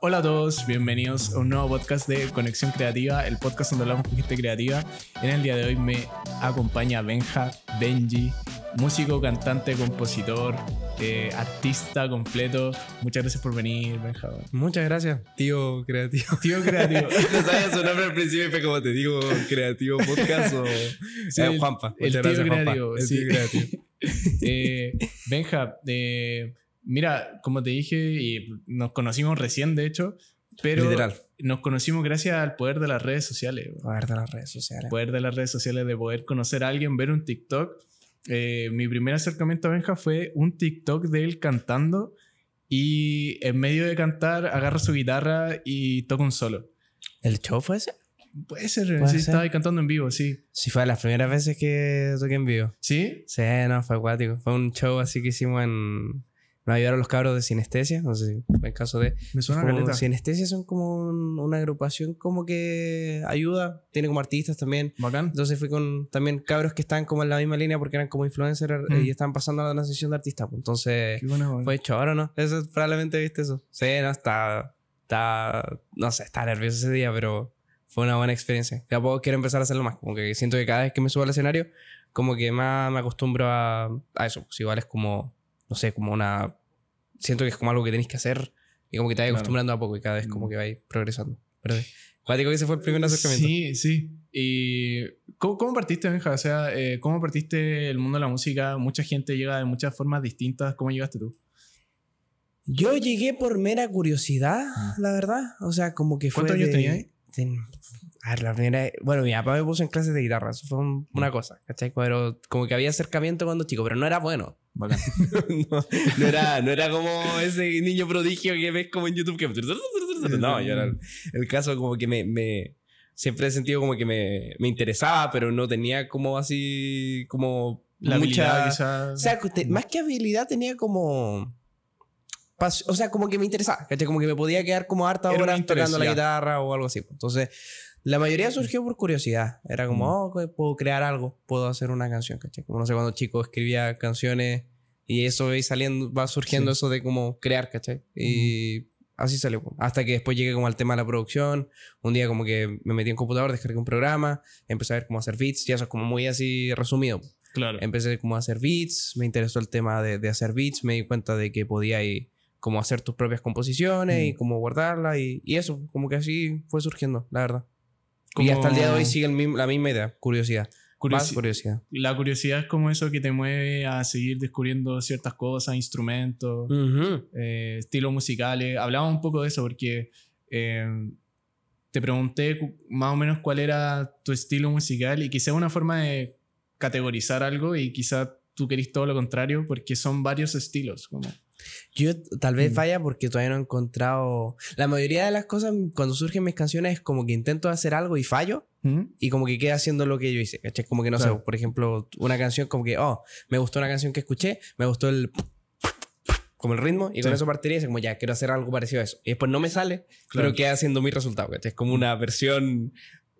hola a todos, bienvenidos a un nuevo podcast de Conexión Creativa, el podcast donde hablamos con gente creativa. En el día de hoy me acompaña Benja, Benji, músico, cantante, compositor, eh, artista completo. Muchas gracias por venir, Benja. Muchas gracias, tío creativo. Tío creativo. no sabía su nombre al principio y fue como te digo, creativo podcast o Sí, Eh, Juanpa. el Muchas tío gracias, Juanpa. creativo, El sí. tío creativo. Eh, Benja, eh, mira, como te dije, y nos conocimos recién, de hecho, pero Literal. nos conocimos gracias al poder de las redes sociales. Poder de las redes sociales. poder de las redes sociales, de poder conocer a alguien, ver un TikTok. Eh, mi primer acercamiento a Benja fue un TikTok de él cantando y en medio de cantar agarra su guitarra y toca un solo. ¿El show fue ese? Puede ser, Puede sí, ser. estaba ahí cantando en vivo, sí. Sí, fue de las primeras veces que toqué en vivo. ¿Sí? Sí, no, fue acuático. Fue un show así que hicimos en... Nos ayudaron los cabros de Sinestesia, no sé si fue el caso de... Me suena como. Sinestesia son como un- una agrupación como que ayuda, tiene como artistas también. Bacán. Entonces fui con también cabros que estaban como en la misma línea porque eran como influencers Mm. eh, y estaban pasando a la transición de artista. pues. Entonces bacán. fue hecho ahora, ¿no? Eso probablemente viste eso. Sí, no, está, está, no sé, está nervioso ese día, pero fue una buena experiencia. Tampoco quiero empezar a hacerlo más. Como que siento que cada vez que me subo al escenario, como que más me acostumbro a, a eso. Pues igual es como, no sé, como una... Siento que es como algo que tenéis que hacer y como que te vas Claro. acostumbrando a poco y cada vez como Mm. que vais progresando. Pero. Cuático que ese fue el primer acercamiento. Sí, sí. ¿Y cómo, cómo partiste, Benja? O sea, eh, ¿cómo partiste el mundo de la música? Mucha gente llega de muchas formas distintas. ¿Cómo llegaste tú? Yo llegué por mera curiosidad, la verdad. O sea, como que fue. ¿Cuántos años de- tenías ten- a ver, la primera. Bueno, mi papá me puso en clases de guitarra. Eso fue un- una cosa, ¿cachai? Pero como que había acercamiento cuando chico, pero no era bueno. Bacán. no, no era, no era como ese niño prodigio que ves como en YouTube que. No, yo era el, el caso como que me. me- siempre he sentido como que me, me interesaba, pero no tenía como así. como. La mucha. habilidad. O sea, te- más que habilidad tenía como... O sea, como que me interesaba, ¿cachai? Como que me podía quedar como harta horas tocando la guitarra o algo así. Entonces, la mayoría surgió por curiosidad. Era como, oh, puedo crear algo, puedo hacer una canción, ¿cachai? Como no sé, cuando chico escribía canciones y eso va saliendo, va surgiendo Sí. eso de como crear, ¿cachai? Y así salió. pues. Hasta que después llegué como al tema de la producción. Un día como que me metí en computador, descargué un programa, empecé a ver cómo hacer beats y eso es como muy así resumido. Claro. Empecé como a hacer beats, me interesó el tema de, de hacer beats, me di cuenta de que podía ir como hacer tus propias composiciones y Mm. como guardarlas y, y eso, como que así fue surgiendo, la verdad. Y hasta el día de hoy sigue el mismo- la misma idea, curiosidad. Más Curiosi- curiosidad. La curiosidad es como eso que te mueve a seguir descubriendo ciertas cosas, instrumentos, Ujú. eh, estilos musicales. Hablaba un poco de eso porque eh, te pregunté más o menos cuál era tu estilo musical y quizá una forma de categorizar algo y quizá tú querís todo lo contrario porque son varios estilos. Como, Yo tal vez Mm. falla porque todavía no he encontrado... La mayoría de las cosas cuando surgen mis canciones es como que intento hacer algo y fallo. ¿Mm? y como que queda haciendo lo que yo hice, ¿cachai? Como que no Claro. sé, por ejemplo, una canción como que, oh, me gustó una canción que escuché, me gustó el como el ritmo y con eso partiría y como ya quiero hacer algo parecido a eso y después no me sale Claro. pero queda haciendo mi resultado ¿cachai? es como una versión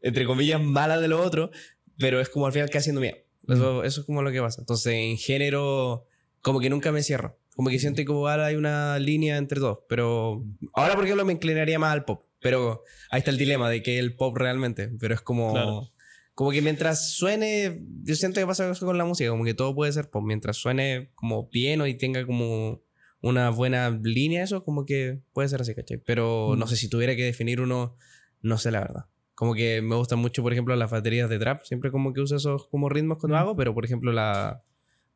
entre comillas mala de lo otro pero es como al final queda haciendo mía eso, eso es como lo que pasa entonces en género como que nunca me cierro como que siento que igual hay una línea entre dos pero ahora por ejemplo me inclinaría más al pop pero ahí está el dilema de que el pop realmente pero es como Claro. como que mientras suene yo siento que pasa eso con la música como que todo puede ser pop mientras suene como bien o y tenga como una buena línea eso como que puede ser así ¿cachai? pero Mm. no sé si tuviera que definir uno no sé la verdad como que me gustan mucho por ejemplo las baterías de trap siempre como que uso esos como ritmos cuando Mm. hago pero por ejemplo la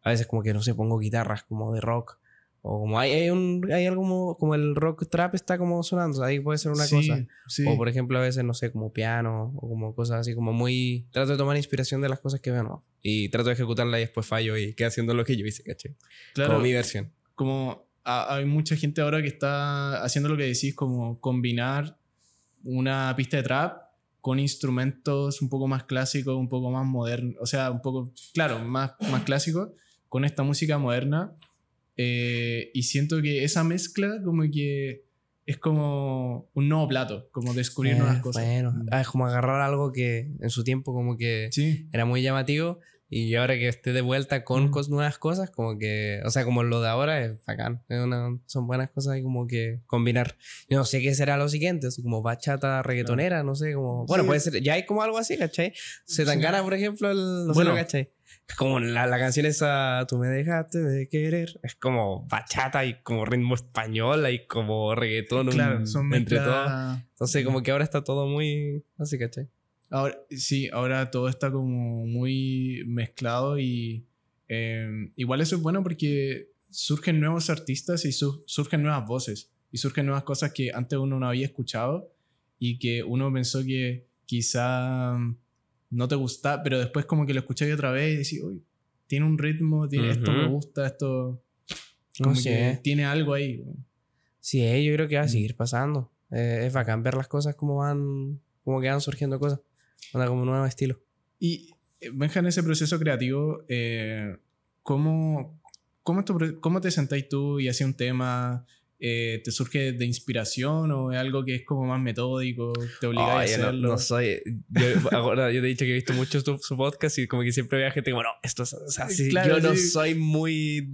a veces como que no sé pongo guitarras como de rock o como hay, hay un hay algo como, como el rock trap está como sonando ahí puede ser una Sí, cosa sí. o por ejemplo, a veces, no sé, como piano o como cosas así, como muy... Trato de tomar inspiración de las cosas que veo, ¿no? Y trato de ejecutarla y después fallo y quedo haciendo lo que yo hice, ¿caché? Claro. Como mi versión. como ha- hay mucha gente ahora que está haciendo lo que decís, como combinar una pista de trap con instrumentos un poco más clásicos, un poco más modernos, o sea, un poco, claro, más, más clásicos, con esta música moderna. Eh, y siento que esa mezcla como que es como un nuevo plato, como descubrir Eh, nuevas cosas. Bueno, Mm. ah, es como agarrar algo que en su tiempo como que Sí, era muy llamativo Y ahora que esté de vuelta con Mm. cos- nuevas cosas, como que, o sea, como lo de ahora es bacán. Es una- son buenas cosas y como que combinar. Yo no sé qué será lo siguiente, así como bachata reggaetonera, no sé, como. Bueno, Sí. puede ser, ya hay como algo así, ¿cachai? Se tan Sí. gana, por ejemplo, el. No Bueno. sé, lo ¿cachai? Es como la, la canción esa, tú me dejaste de querer. Es como bachata y como ritmo español y como reggaetón un- Claro, son entre todos. Entonces, como que ahora está todo muy. Así, ¿cachai? Ahora, sí, ahora todo está como muy mezclado y eh, igual eso es bueno porque surgen nuevos artistas y su- surgen nuevas voces y surgen nuevas cosas que antes uno no había escuchado y que uno pensó que quizá no te gusta, pero después como que lo escucháis otra vez y decís, uy, tiene un ritmo, tiene, esto me gusta, esto No como sé. que tiene algo ahí. Sí, yo creo que va a Mm. seguir pasando. Eh, es bacán ver las cosas como van, como que van surgiendo cosas. Onda como un nuevo estilo. Y eh, Benja, en ese proceso creativo, eh, ¿cómo, cómo, tu cómo te sentáis tú y hacía un tema? Eh, ¿Te surge de inspiración o es algo que es como más metódico? ¿Te obligáis Oye, a no, hacerlo? no soy. Yo, ahora, yo te he dicho que he visto mucho su, su podcast y como que siempre veo gente como, no, esto es. O sea, sí, Claro, yo no sí. soy muy.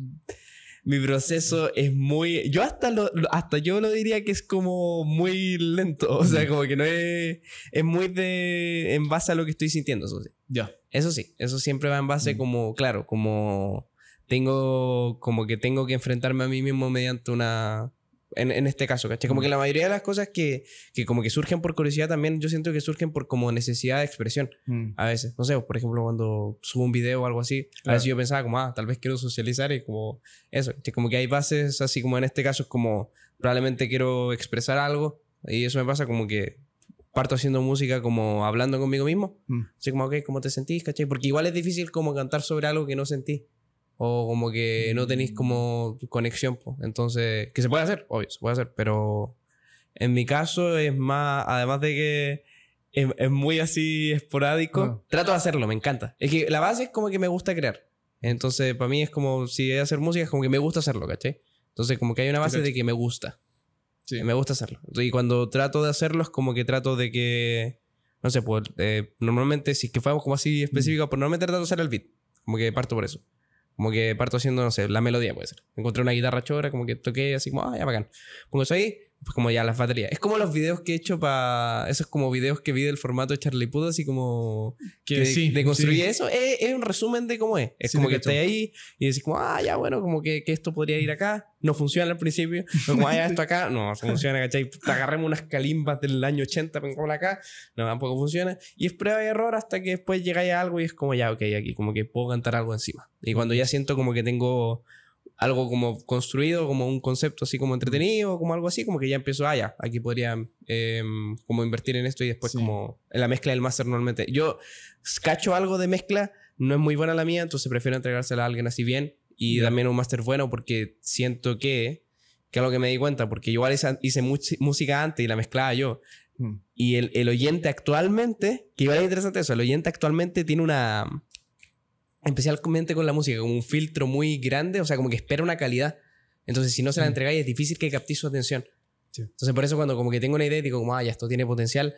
Mi proceso es muy. Yo hasta lo, lo- hasta yo lo diría que es como muy lento. O sea, como que no es. Es muy de. En base a lo que estoy sintiendo, eso sí. Ya. Eso sí, eso siempre va en base Mm. como, claro, como tengo, como que tengo que enfrentarme a mí mismo mediante una, en, en este caso, ¿cachai? Como que la mayoría de las cosas que, que como que surgen por curiosidad también, yo siento que surgen por como necesidad de expresión Mm. a veces. No sé, por ejemplo, cuando subo un video o algo así, a Claro. veces yo pensaba como, ah, tal vez quiero socializar y como eso, ¿cachai? como que hay bases así como en este caso es como probablemente quiero expresar algo y eso me pasa como que parto haciendo música como hablando conmigo mismo. Mm. Así como, ok, ¿cómo te sentís? ¿Cachai? Porque igual es difícil como cantar sobre algo que no sentí. O como que no tenéis como conexión. po. Entonces, que se puede hacer, obvio, se puede hacer. Pero en mi caso es más, además de que es, es muy así esporádico, Ah. trato de hacerlo, me encanta. Es que la base es como que me gusta crear. Entonces, para mí es como, si es hacer música, es como que me gusta hacerlo, ¿cachai? Entonces, como que hay una base de que me gusta. Sí. Me gusta hacerlo. Y cuando trato de hacerlo es como que trato de que, no sé, pues eh, normalmente, si es que fuéramos como así específico, pues normalmente trato de hacer el beat. Como que parto por eso. Como que parto haciendo, no sé, la melodía puede ser. Encontré una guitarra chora, como que toqué así como, ah, ya bacán. Pongo eso ahí, pues como ya las baterías. Es como los videos que he hecho para... Esos como videos que vi del formato de Charlie Puth, así como... Que Que sí, de construir sí. eso. Es, es un resumen de cómo es. Es Sí, como que estáis ahí y decís como, ah, ya bueno, como que, que esto podría ir acá. No funciona al principio. No, como, ah, ya esto acá. No, funciona, ¿cachai? Te agarremos unas calimbas del año 80, pongámosla acá. No, tampoco funciona. Y es prueba y error hasta que después llegáis a algo y es como, ya, ok, aquí como que puedo cantar algo encima. Y cuando ya siento como que tengo algo como construido, como un concepto así como entretenido, como algo así, como que ya empiezo, ah, ya, aquí podría eh, como invertir en esto y después Sí. como en la mezcla del máster normalmente. Yo cacho algo de mezcla, no es muy buena la mía, entonces prefiero entregársela a alguien así bien y también un máster bueno porque siento que, que es lo que me di cuenta, porque igual hice, hice música antes y la mezclaba yo. Mm. Y el, el oyente actualmente, que igual es interesante eso, el oyente actualmente tiene una, especialmente con la música, como un filtro muy grande, o sea, como que espera una calidad. Entonces, si no se la Mm. entregáis, es difícil que captéis su atención. Sí. Entonces, por eso cuando como que tengo una idea, digo como, ah, ya esto tiene potencial,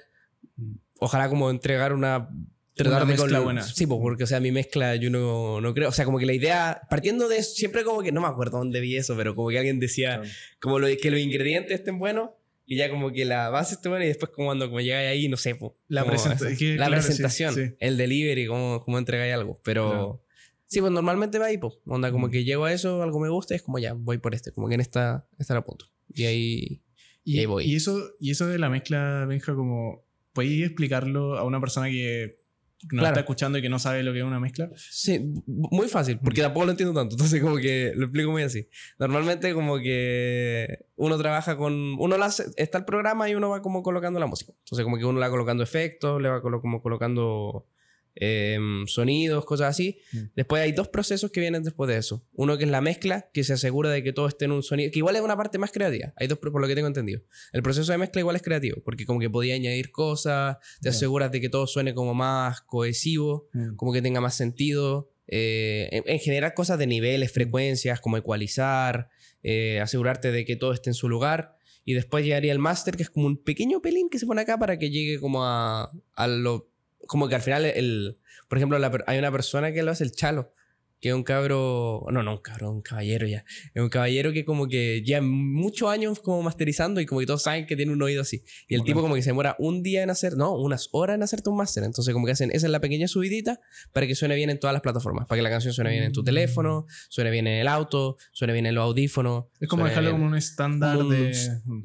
Mm. ojalá como entregar una... Tratar Una de mezcla con- buena. Sí, pues, porque, o sea, mi mezcla yo no, no creo, o sea, como que la idea, partiendo de eso, siempre como que, no me acuerdo dónde vi eso, pero como que alguien decía, Claro. como lo, que los ingredientes estén buenos y ya como que la base esté buena y después como cuando como llegáis ahí, no sé, pues, La, como presenta- la claro, sí, presentación, sí. el delivery, cómo, cómo entregáis algo. Pero Claro. Sí, pues normalmente va ahí, pues. Onda, como que llego a eso, algo me gusta, y es como ya, voy por este, como que en esta, esta la punto. Y ahí. Y Y, ahí voy. y eso, y eso de la mezcla, Benja, como, ¿podéis explicarlo a una persona que nos Claro. está escuchando y que no sabe lo que es una mezcla? Sí, muy fácil, porque tampoco lo entiendo tanto. Entonces, como que lo explico muy así. Normalmente, como que uno trabaja con. Uno la hace- está el programa y uno va como colocando la música. Entonces, como que uno le va colocando efectos, le va como colocando em, sonidos, cosas así. Mm. Después hay dos procesos que vienen después de eso. Uno que es la mezcla, que se asegura de que todo esté en un sonido, que igual es una parte más creativa. Hay dos, por lo que tengo entendido. El proceso de mezcla igual es creativo, porque como que podía añadir cosas, te Ya. aseguras de que todo suene como más cohesivo como que tenga más sentido. eh, en, en general, cosas de niveles, frecuencias, como ecualizar, eh, asegurarte de que todo esté en su lugar. Y después llegaría el máster, que es como un pequeño pelín que se pone acá para que llegue como a, a lo como que al final, el, por ejemplo, la hay una persona que lo hace, el Chalo, que es un cabro, no, no, un cabro, un caballero ya. Es un caballero que como que lleva muchos años como masterizando y como que todos saben que tiene un oído así. Y el tipo como que se demora un día en hacer, no, unas horas en hacerte un máster. Entonces como que hacen, esa es la pequeña subidita para que suene bien en todas las plataformas. Para que la canción suene bien en tu Mm. teléfono, suene bien en el auto, suene bien en los audífonos. Es como dejarlo como un estándar un- de.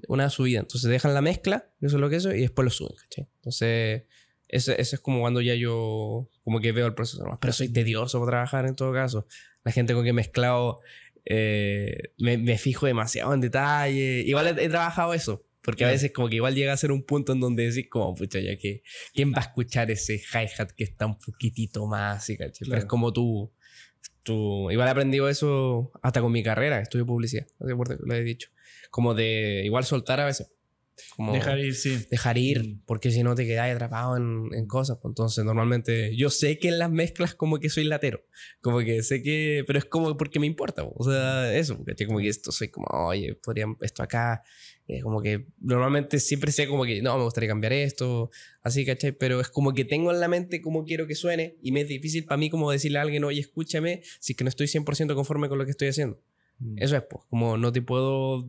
una subida. Entonces dejan la mezcla, eso es lo que eso, y después lo suben, ¿cachai? Entonces, ese, ese es como cuando ya yo como que veo el proceso. Pero soy tedioso para trabajar en todo caso. La gente con que he mezclado, eh, me, me fijo demasiado en detalle. Igual he, he trabajado eso. Porque a Claro. veces como que igual llega a ser un punto en donde decís como, pucha, ya que, ¿quién va a escuchar ese hi-hat que está un poquitito más así, ¿cachai? Pero Claro. es como tú, tú, igual he aprendido eso hasta con mi carrera, estudio publicidad, no sé por qué lo he dicho. Como de igual soltar a veces. Como Dejar ir, sí. dejar ir, Mm. porque si no te quedas atrapado en, en cosas. pues, Entonces, normalmente yo sé que en las mezclas como que soy latero. Como que sé que, pero es como porque me importa. O sea, eso, ¿cachai? Como que esto soy como, oye, podría esto acá. eh, como que normalmente siempre sé como que, no, me gustaría cambiar esto, así, ¿cachai? Pero es como que tengo en la mente cómo quiero que suene y me es difícil para mí como decirle a alguien, oye, escúchame, si es que no estoy 100% conforme con lo que estoy haciendo. Mm. Eso es, pues, como no te puedo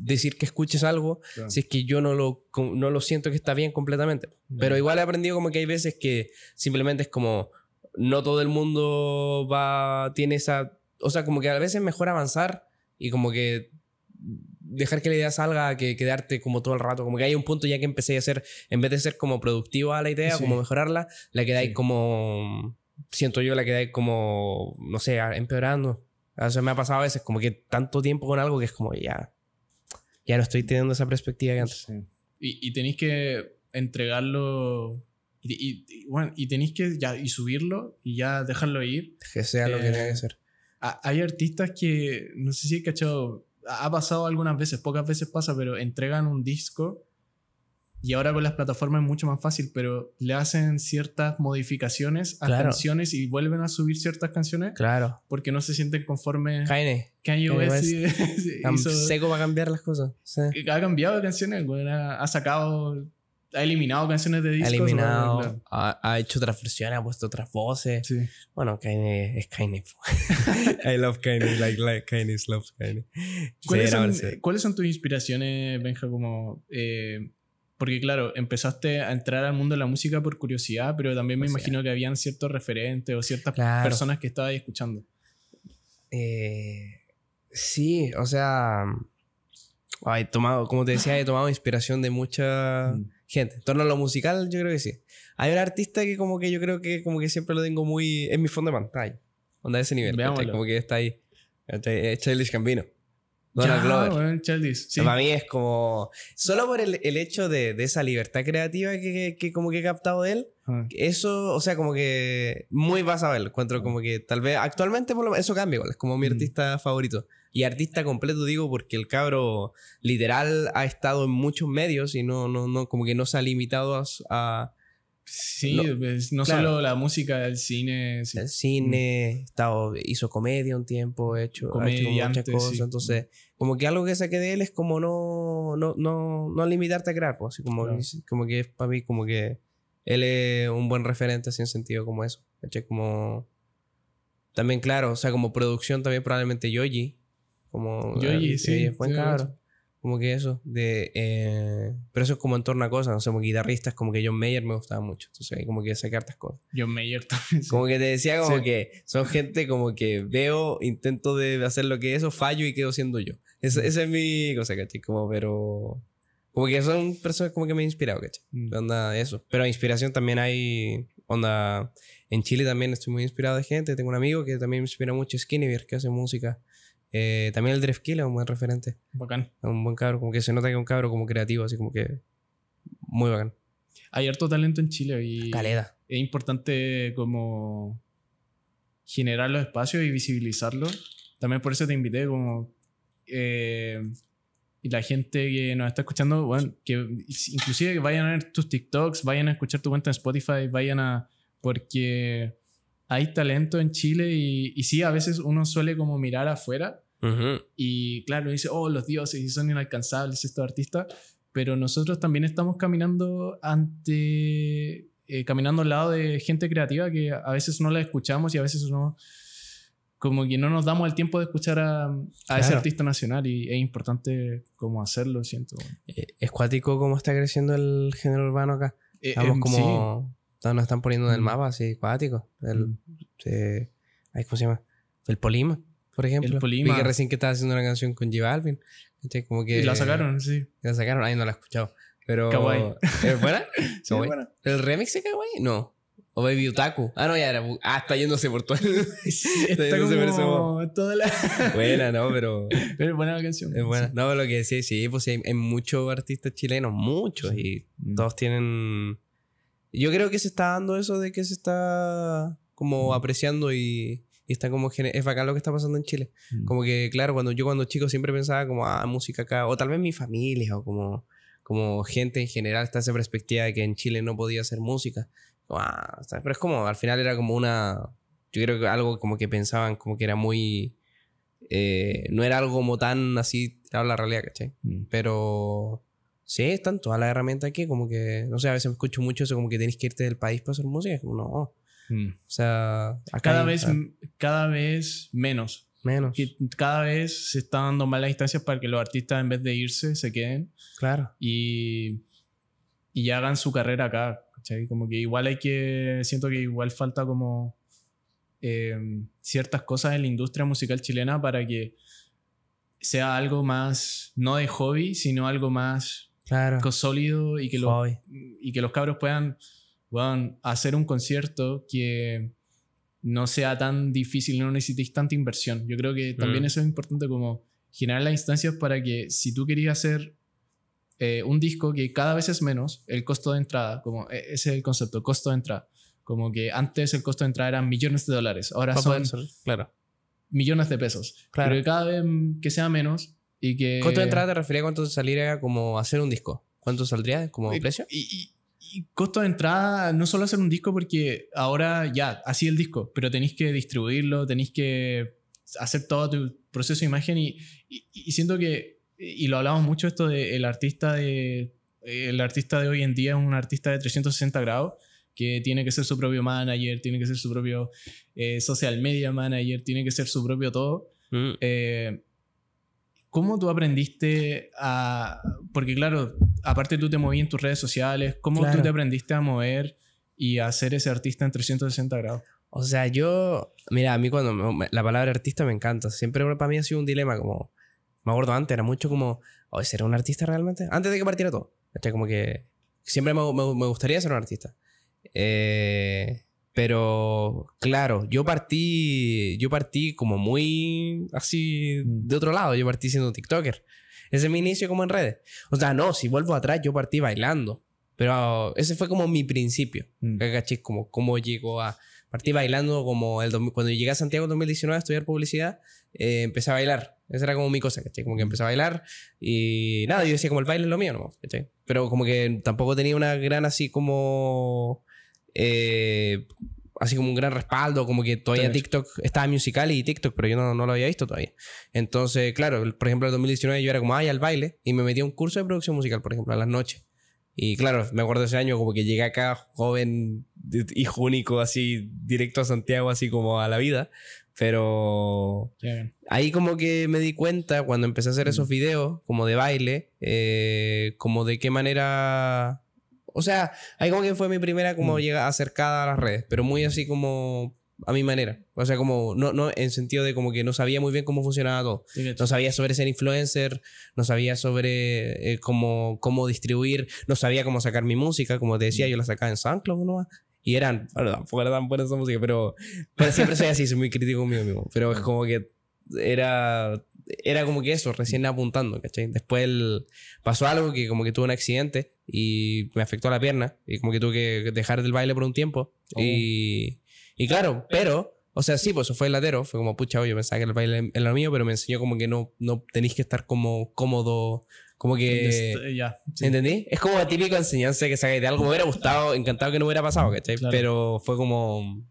decir que escuches algo Claro. si es que yo no lo, no lo siento que está bien completamente. Pero igual he aprendido como que hay veces que simplemente es como no todo el mundo va, tiene esa, o sea, como que a veces es mejor avanzar y como que dejar que la idea salga que quedarte como todo el rato, como que hay un punto ya que empecé a hacer, en vez de ser como productiva la idea, Sí. como mejorarla, la quedáis Sí. como, siento yo, la quedáis como, no sé, empeorando. O sea, me ha pasado a veces como que tanto tiempo con algo que es como ya, ya no estoy teniendo esa perspectiva que antes. Sí. Y, y tenéis que entregarlo. Y, y- y, bueno, y tenéis que ya y subirlo y ya dejarlo ir. Que sea lo que Eh, tenga que ser. A- hay artistas que, no sé si he cachado, ha ha pasado algunas veces, pocas veces pasa, pero entregan un disco y ahora con las plataformas es mucho más fácil, pero le hacen ciertas modificaciones a Claro. canciones y vuelven a subir ciertas canciones Claro. porque no se sienten conformes. Kanye. Kanye West hizo- seco para cambiar las cosas. Sí. ha cambiado de canciones, güey, ha, ha sacado, ha eliminado canciones de Ha discos. eliminado, claro. ha, ha hecho otras versiones, ha puesto otras voces. Sí. Bueno, Kanye es Kanye. I love Kanye, like, like Kanye loves Kanye. ¿Cuáles, Sí, son. ¿Cuáles son tus inspiraciones, Benja? Como, eh, porque claro, empezaste a entrar al mundo de la música por curiosidad, pero también me O sea. imagino que habían ciertos referentes o ciertas Claro. personas que estabas escuchando. Eh, sí, o sea, he tomado, como te decía, he tomado inspiración de mucha Mm. gente. En torno a lo musical, yo creo que sí. Hay un artista que como que yo creo que como que siempre lo tengo muy... Es mi fondo de pantalla. Onda de ese nivel. Como que está ahí. Childish Gambino. Donald Ya, Glover. bueno, Childish, sí. Para mí es como... Solo por el, el hecho de, de esa libertad creativa que, que, que como que he captado de él. Ah, Eso, o sea, como que muy basado en él. Encuentro como que tal vez actualmente por lo eso cambia igual. Es como mi Mm. artista favorito. Y artista completo digo porque el cabro literal ha estado en muchos medios y no, no, no, como que no se ha limitado a, a- Sí, No, pues, no claro. solo la música, el cine. sí. al cine, estado, hizo comedia un tiempo, hecho, ha hecho muchas cosas. sí. Entonces, como que algo que saqué de él es como no, no, no, no limitarte a crear, pues, así como, Claro. como que es para mí como que él es un buen referente así en sentido como eso. ¿cachai? Como también claro, o sea, como producción también probablemente Yoji. Como Yoyi, eh, sí, buen cabro. Como que eso, de, eh, pero eso es como en torno a cosas, no sé, como guitarristas, como que John Mayer me gustaba mucho, entonces como que saqué hartas cosas. John Mayer también. sí. Como que te decía, como Sí. que son gente como que veo, intento de hacer lo que eso, fallo y quedo siendo yo. Esa, esa es mi cosa, ¿cachai? Como, pero. Como que son personas como que me han inspirado, ¿cachai? Mm. Onda, eso. Pero inspiración también hay. Onda. En Chile también estoy muy inspirado de gente. Tengo un amigo que también me inspira mucho, Skinny Beer, que hace música. Eh, también el Drefkill es un buen referente. Bacán. Es un buen cabro, como que se nota que es un cabro como creativo, así como que. Muy bacán. Hay harto talento en Chile y Caleda. es importante como generar los espacios y visibilizarlos. También por eso te invité como... eh, y la gente que nos está escuchando, bueno, que inclusive vayan a ver tus TikToks, vayan a escuchar tu cuenta en Spotify, vayan a... Porque hay talento en Chile y, y sí, a veces uno suele como mirar afuera Ujú. y claro, dice, oh, los dioses y son inalcanzables estos artistas, pero nosotros también estamos caminando ante eh, caminando al lado de gente creativa que a veces no la escuchamos y a veces no, como que no nos damos el tiempo de escuchar a, a ese Claro. artista nacional y es importante como hacerlo, siento. Eh, Es cuático cómo está creciendo el género urbano acá. Eh, Estamos em, como. Nos están poniendo en el Mm. mapa, así, cuático. El, Mm. eh, ¿Cómo se llama? El Polima, por ejemplo. Polima. Vi que recién que estaba haciendo una canción con J Balvin. Como que. Y la sacaron, sí. La sacaron, ay, no la he escuchado. Pero. ¿Es buena? Sí, bueno. ¿El remix de Kawaii? No. O Baby Utaku. Ah, no, ya era. Ah, está yéndose por todo. Está yéndose por ese como toda la... buena, ¿no? Pero. Pero es buena la canción. Es buena. No, pero lo que decía, sí, pues sí, hay, hay muchos artistas chilenos, muchos, y Mm. todos tienen... Yo creo que se está dando eso de que se está como Mm. apreciando y, y está como... Es bacán lo que está pasando en Chile. Mm. Como que, claro, cuando yo cuando chico siempre pensaba como, ah, música acá, o tal vez mi familia, o como, como gente en general, está esa perspectiva de que en Chile no podía hacer música. ¿Sabes? pero es como, al final era como una... Yo creo que algo como que pensaban como que era muy... eh, no era algo como tan así, tirado a la realidad, ¿cachai? Mm. Pero sí, están todas las herramientas aquí, como que, no sé, a veces me escucho mucho eso, como que tenés que irte del país para hacer música, es como, no, o Mm. sea, acá Cada vez, cada vez menos. menos, Que cada vez se están dando más las instancias para que los artistas, en vez de irse, se queden claro. y, y hagan su carrera acá. ¿Cachai? Como que igual hay que. Siento que igual falta como eh, ciertas cosas en la industria musical chilena para que sea algo más, no de hobby, sino algo más Claro. sólido y que, los, y que los cabros puedan, puedan hacer un concierto que no sea tan difícil, no necesitéis tanta inversión. Yo creo que también Mm. eso es importante como generar las instancias para que si tú querías hacer eh, un disco que cada vez es menos, el costo de entrada, como e- ese es el concepto, costo de entrada. Como que antes el costo de entrada eran millones de dólares, ahora son claro. millones de pesos. Claro. Pero que cada vez que sea menos y que... ¿Cuánto de entrada te refería a cuánto saldría como hacer un disco? ¿Cuánto saldría como Eh, precio? Y, y- y costo de entrada, no solo hacer un disco, porque ahora ya, así el disco, pero tenéis que distribuirlo, tenéis que hacer todo tu proceso de imagen y, y- y siento que, y lo hablamos mucho esto de el artista de, el artista de hoy en día es un artista de 360 grados que tiene que ser su propio manager, tiene que ser su propio eh, social media manager, tiene que ser su propio todo. Mm. Eh, ¿Cómo tú aprendiste a...? Porque claro, aparte tú te movías en tus redes sociales, ¿cómo Claro. tú te aprendiste a mover y a ser ese artista en 360 grados? O sea, yo, mira, a mí cuando me- la palabra artista me encanta. Siempre para mí ha sido un dilema, como, me acuerdo antes, era mucho como, oye, ¿será un artista realmente? Antes de que partiera todo. Este, como que siempre me, me- me gustaría ser un artista. Eh, pero, claro, yo partí, yo partí como muy así de otro lado. Yo partí siendo TikToker. Ese es mi inicio como en redes. O sea, no, si vuelvo atrás, yo partí bailando. Pero ese fue como mi principio. Mm. ¿Cachai? Como cómo llegó a... Partí bailando como el... Cuando llegué a Santiago en 2019 a estudiar publicidad, eh, empecé a bailar. Esa era como mi cosa, ¿cachai? Como que empecé a bailar y nada, yo decía como el baile es lo mío, ¿no? ¿cachai? Pero como que tampoco tenía una gran así como... eh, así como un gran respaldo, como que todavía. TikTok estaba musical y TikTok, pero yo no, no lo había visto todavía. Entonces, claro, por ejemplo, en 2019 yo era como, ay, al baile, y me metí a un curso de producción musical, por ejemplo, a las noches. Y claro, me acuerdo ese año como que llegué acá joven, hijo único, así, directo a Santiago, así como a la vida. Pero ahí como que me di cuenta cuando empecé a hacer esos Mm. videos, como de baile, eh, como de qué manera... O sea, ahí como que fue mi primera como Mm. llega acercada a las redes, pero muy así como a mi manera. O sea, como, no, no en sentido de como que no sabía muy bien cómo funcionaba todo. No sabía sobre ser influencer, no sabía sobre eh, cómo, cómo distribuir, no sabía cómo sacar mi música, como te decía, yo la sacaba en SoundCloud nomás. Y eran, bueno, tampoco era tan buena esa música, pero, pero siempre soy así, soy muy crítico conmigo mismo. Pero es como que era, era como que eso, recién apuntando, ¿cachai? Después pasó algo que como que tuve un accidente y me afectó la pierna y como que tuve que dejar del baile por un tiempo. Y, y claro, pero, o sea, sí, pues eso fue el latero, fue como, pucha, oye, pensaba que el baile era lo mío, pero me enseñó como que no, no tenéis que estar como cómodo, como que... Este, ya. sí. ¿Entendí? Es como la típica enseñanza que sacáis de algo. Me hubiera gustado, encantado que no hubiera pasado, ¿cachai? Claro. Pero fue como.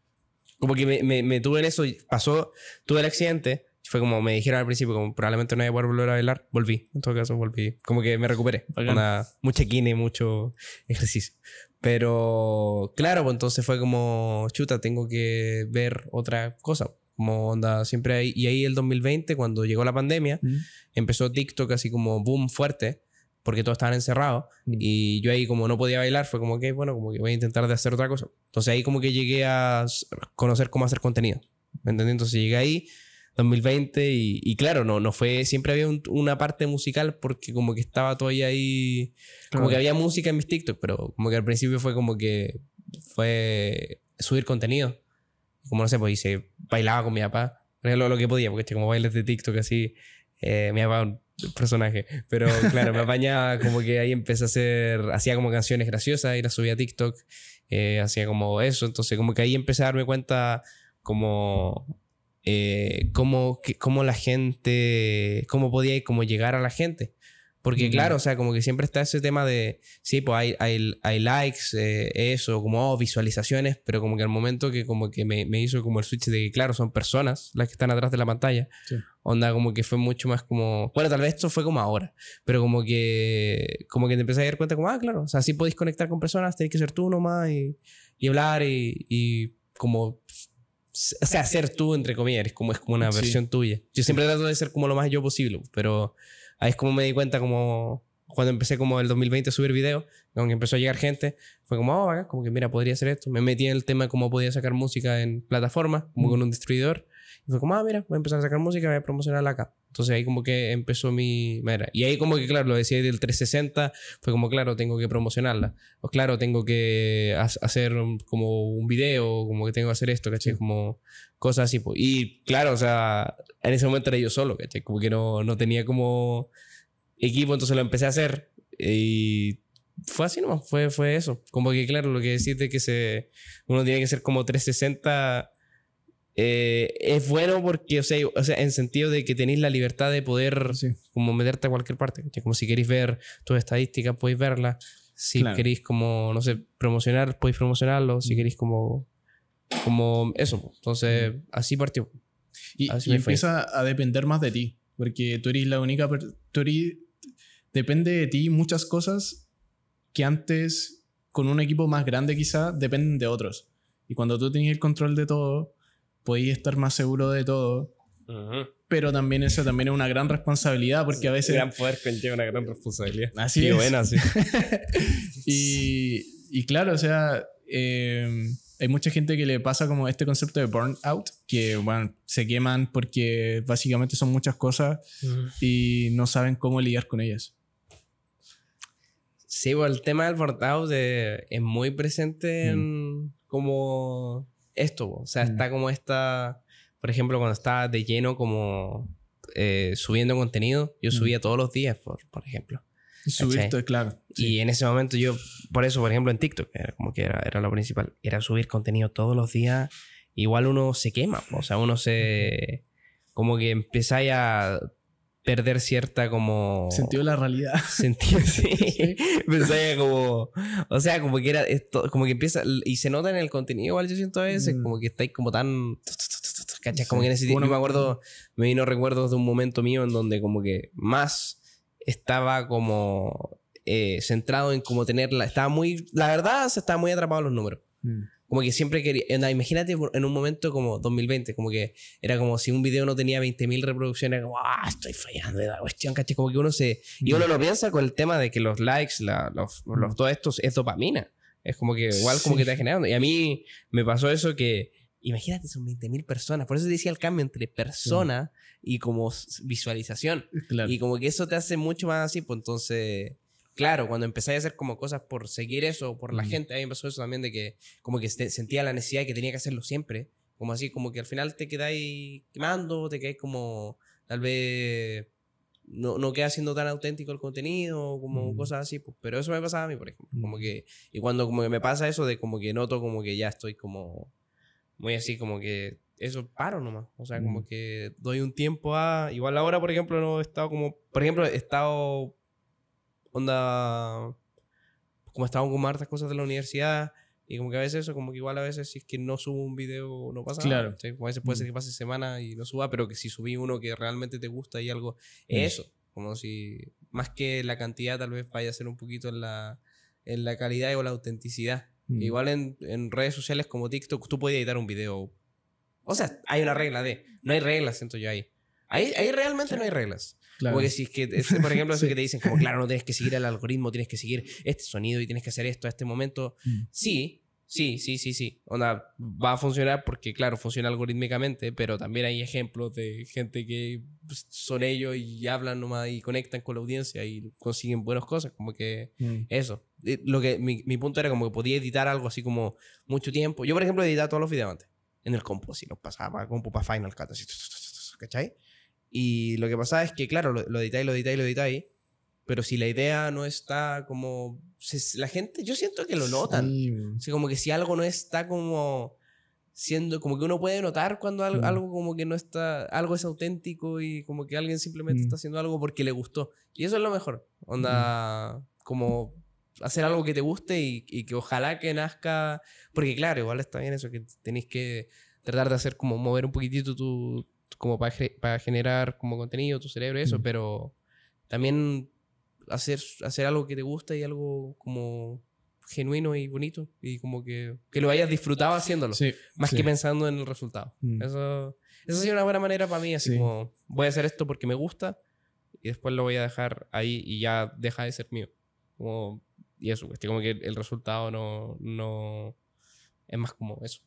Como que me, me, me tuve en eso. y Pasó, tuve el accidente. Fue como me dijeron al principio, como probablemente no voy a poder volver a bailar. Volví. En todo caso, volví. Como que me recuperé. Onda, mucha kine, mucho ejercicio. Pero claro, pues entonces fue como, chuta, tengo que ver otra cosa. Como onda, siempre hay. Y ahí el 2020, cuando llegó la pandemia, Mm. empezó TikTok así como boom fuerte, porque todos estaban encerrados. Mm. Y yo ahí, como no podía bailar, fue como que, bueno, como que voy a intentar de hacer otra cosa. Entonces ahí, como que llegué a conocer cómo hacer contenido. ¿Me entendí? Entonces llegué ahí, 2020, y, y claro, no, no fue. Siempre había un- una parte musical, porque como que estaba todavía ahí. Como Claro. que había música en mis TikTok, pero como que al principio fue como que fue subir contenido. Como no sé, pues hice, bailaba con mi papá, lo, lo que podía, porque como bailes de TikTok así, eh, mi papá un personaje. Pero claro, me apañaba como que ahí empecé a hacer, hacía como canciones graciosas y las subía a TikTok, eh, hacía como eso, entonces como que ahí empecé a darme cuenta como eh, cómo, cómo la gente, cómo podía como llegar a la gente. Porque claro, o sea, como que siempre está ese tema de, sí, pues hay, hay, hay likes, eh, eso, como oh, visualizaciones, pero como que al momento que como que me, me hizo como el switch de que, claro, son personas las que están atrás de la pantalla. Sí. Onda, como que fue mucho más como, bueno, tal vez esto fue como ahora, pero como que, como que te empecé a dar cuenta como, ah, claro, o sea, sí podéis conectar con personas, tenés que ser tú nomás y, y hablar y, y como, o sea, ser tú, entre comillas, es como, es como una Sí. versión tuya. Yo siempre trato de ser como lo más yo posible, pero ahí es como me di cuenta como cuando empecé como el 2020 a subir videos, como que empezó a llegar gente, fue como, oh, bacán, como que mira, podría hacer esto. Me metí en el tema de cómo podía sacar música en plataformas, como Mm. con un distribuidor. Y fue como, ah, mira, voy a empezar a sacar música, voy a promocionarla acá. Entonces ahí como que empezó mi manera. Y ahí como que, claro, lo decía del 360, fue como, claro, tengo que promocionarla. O claro, tengo que ha- hacer como un video, como que tengo que hacer esto, ¿cachai? Como cosas así. pues. Y claro, o sea, en ese momento era yo solo, ¿cachai? Como que no, no tenía como equipo, entonces lo empecé a hacer. Y fue así nomás, fue, fue eso. Como que, claro, lo que decís de que se, uno tiene que ser como 360 eh, es bueno porque, o sea, o sea, en sentido de que tenéis la libertad de poder Sí. como meterte a cualquier parte. ¿cachai? Como si queréis ver tus estadísticas, podéis verlas. Si Claro. queréis como, no sé, promocionar, podéis promocionarlo. Si queréis como, como eso. Entonces, así partió. Y, Así y me fue. empieza a depender más de ti, porque tú eres la única... Tú eres- depende de ti muchas cosas que antes, con un equipo más grande quizá, dependen de otros. Y cuando tú tenías el control de todo, podías estar más seguro de todo, pero también eso también es una gran responsabilidad, porque a veces... gran poder conlleva una gran responsabilidad. Así Qué es. buena, sí. y, y claro, o sea, eh, hay mucha gente que le pasa como este concepto de burnout, que bueno, se queman porque básicamente son muchas cosas y no saben cómo lidiar con ellas. Sí, pues el tema del burnout es muy presente en como esto, o sea, Mm. está como esta, por ejemplo, cuando estaba de lleno como eh, subiendo contenido, yo Mm. subía todos los días, por, por ejemplo. Y subir ¿Cachai? todo, claro. Y en ese momento yo, por eso, por ejemplo, en TikTok, era como que era, era lo principal, era subir contenido todos los días, igual uno se quema, o sea, uno se, como que empezáis a perder cierta como... Sentido de la realidad. Sentido, sí. Pensaba como. O sea, como que era. Esto, como que empieza. Y se nota en el contenido, igual yo siento a veces. Mm. Como que estáis como tan. ¿Cachai? Como Sí. que en ese Como Yo me acuerdo. Me vino recuerdos de un momento mío en donde, como que más estaba como. eh, centrado en como tenerla. Estaba muy. La verdad, se estaba muy atrapado en los números. Mm. Como que siempre quería. imagínate en un momento como 2020, como que era como si un video no tenía 20.000 reproducciones, como, ah, estoy fallando de la cuestión, ¿cachai? Como que uno se. Y uno lo piensa con el tema de que los likes, la- los, los- todo esto es dopamina. Es como que igual como Sí. que te está generando. Y a mí me pasó eso que. Imagínate, son 20.000 personas. Por eso te decía el cambio entre persona y como visualización. Claro. Y como que eso te hace mucho más así, pues entonces, claro, cuando empecé a hacer como cosas por seguir eso, por la Mm. gente, a mí me pasó eso también de que como que se- sentía la necesidad de que tenía que hacerlo siempre, como así, como que al final te quedáis quemando, te quedáis como, tal vez, no, no queda siendo tan auténtico el contenido, como Mm. cosas así, pues, pero eso me pasaba a mí, por ejemplo, como Mm. que, y cuando como que me pasa eso de como que noto como que ya estoy como, muy así como que eso paro nomás. O sea, como Mm. que doy un tiempo a. Igual ahora, por ejemplo, no he estado como. Por ejemplo, he estado. Onda. Como he estado con hartas cosas de la universidad. Y como que a veces eso, como que igual a veces si es que no subo un video no pasa Claro. nada. ¿sí? Como a veces puede Mm. ser que pase semana y no suba, pero que si subí uno que realmente te gusta y algo, Mm. eso. Como si más que la cantidad tal vez vaya a ser un poquito en la, en la calidad o la autenticidad. Mm. Igual en, en redes sociales como TikTok, tú puedes editar un video. O sea, hay una regla de. No hay reglas, siento yo ahí. Ahí, ahí realmente no hay reglas. Claro. Porque si es que, este, por ejemplo, eso Sí. que te dicen, como, claro, no tienes que seguir el algoritmo, tienes que seguir este sonido y tienes que hacer esto a este momento. Mm. Sí, sí, sí, sí, sí. Onda, va a funcionar porque, claro, funciona algorítmicamente, pero también hay ejemplos de gente que pues, son ellos y hablan nomás y conectan con la audiencia y consiguen buenas cosas. Como que Mm. eso. Eh, Lo que, mi, mi punto era como que podía editar algo así como mucho tiempo. Yo, por ejemplo, editaba todos los videos antes. En el compu, así los pasaba para compu, para Final Cut, así. ¿Cachai? Y lo que pasaba es que, claro, lo, lo editáis, lo editáis, lo editáis. Pero si la idea no está como. se- la gente, yo siento que lo notan. Sí, O sea, como que si algo no está como siendo, como que uno puede notar cuando algo, Mm. algo como que no está, algo es auténtico y como que alguien simplemente Mm. está haciendo algo porque le gustó. Y eso es lo mejor. Onda, como hacer algo que te guste y, y que ojalá que nazca, porque claro, igual está bien eso, que tenéis que tratar de hacer como mover un poquitito tu, como para, para generar como contenido, tu cerebro y eso, Mm. pero también hacer, hacer algo que te gusta y algo como genuino y bonito y como que, que lo hayas disfrutado haciéndolo, Sí, más sí. que pensando en el resultado. Mm. Eso, eso sería una buena manera para mí, así Sí. como voy a hacer esto porque me gusta y después lo voy a dejar ahí y ya deja de ser mío. Como, y eso, este, como que el resultado no, no es más como eso.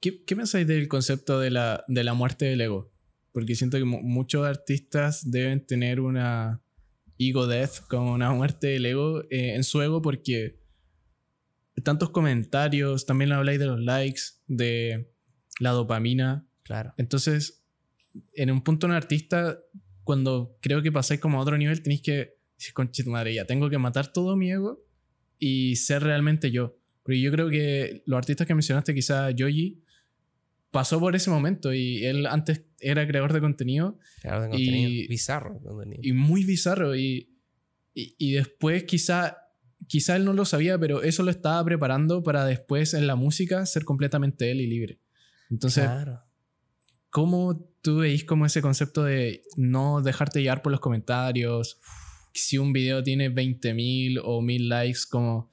¿Qué, qué pensáis del concepto de la, de la muerte del ego? Porque siento que mu- muchos artistas deben tener una ego death, como una muerte del ego eh, en su ego, porque tantos comentarios, también habláis de los likes, de la dopamina. Claro. Entonces, en un punto un artista, cuando creo que pasáis como a otro nivel, tenéis que conchita madre, ya tengo que matar todo mi ego y ser realmente yo. Porque yo creo que los artistas que mencionaste, quizá Yoji, pasó por ese momento y él antes era creador de contenido de Y-. Bizarro. contenido. y muy bizarro y, y, y después quizá, quizá él no lo sabía, pero eso lo estaba preparando para después en la música ser completamente él y libre. Entonces, claro. ¿Cómo tú veis como ese concepto de no dejarte llevar por los comentarios? Si un video tiene 20.000 o 1.000 likes, como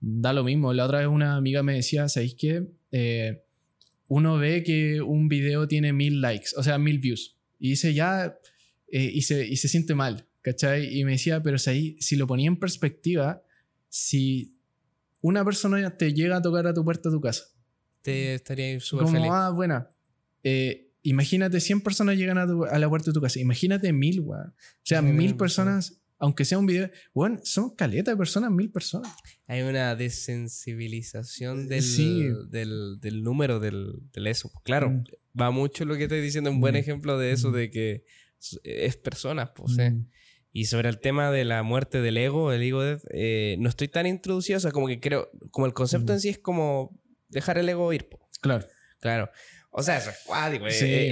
da lo mismo. La otra vez una amiga me decía, ¿sabéis qué? Eh, uno ve que un video tiene 1.000 likes, o sea, 1.000 views. Y dice ya, eh, y, se, y se siente mal, ¿cachai? Y me decía, pero si, si lo ponía en perspectiva, si una persona te llega a tocar a tu puerta de tu casa, Te estaría súper como, feliz. ah, buena. Eh, imagínate 100 personas llegan a, tu- a la puerta de tu casa. Imagínate mil, weón. O sea, mil personas, aunque sea un video. Weón, son caleta de personas, mil personas. Hay una desensibilización del, Sí. del, del número del, del eso. Claro, Mm. va mucho lo que estoy diciendo. Un buen Mm. ejemplo de eso, Mm. de que es personas, pues. eh. Mm. Y sobre el tema de la muerte del ego, el ego death, eh, no estoy tan introducido. O sea, como que creo, como el concepto en sí es como dejar el ego ir, po. Claro. Claro. O sea, eso es cuático. eh, Sí. eh,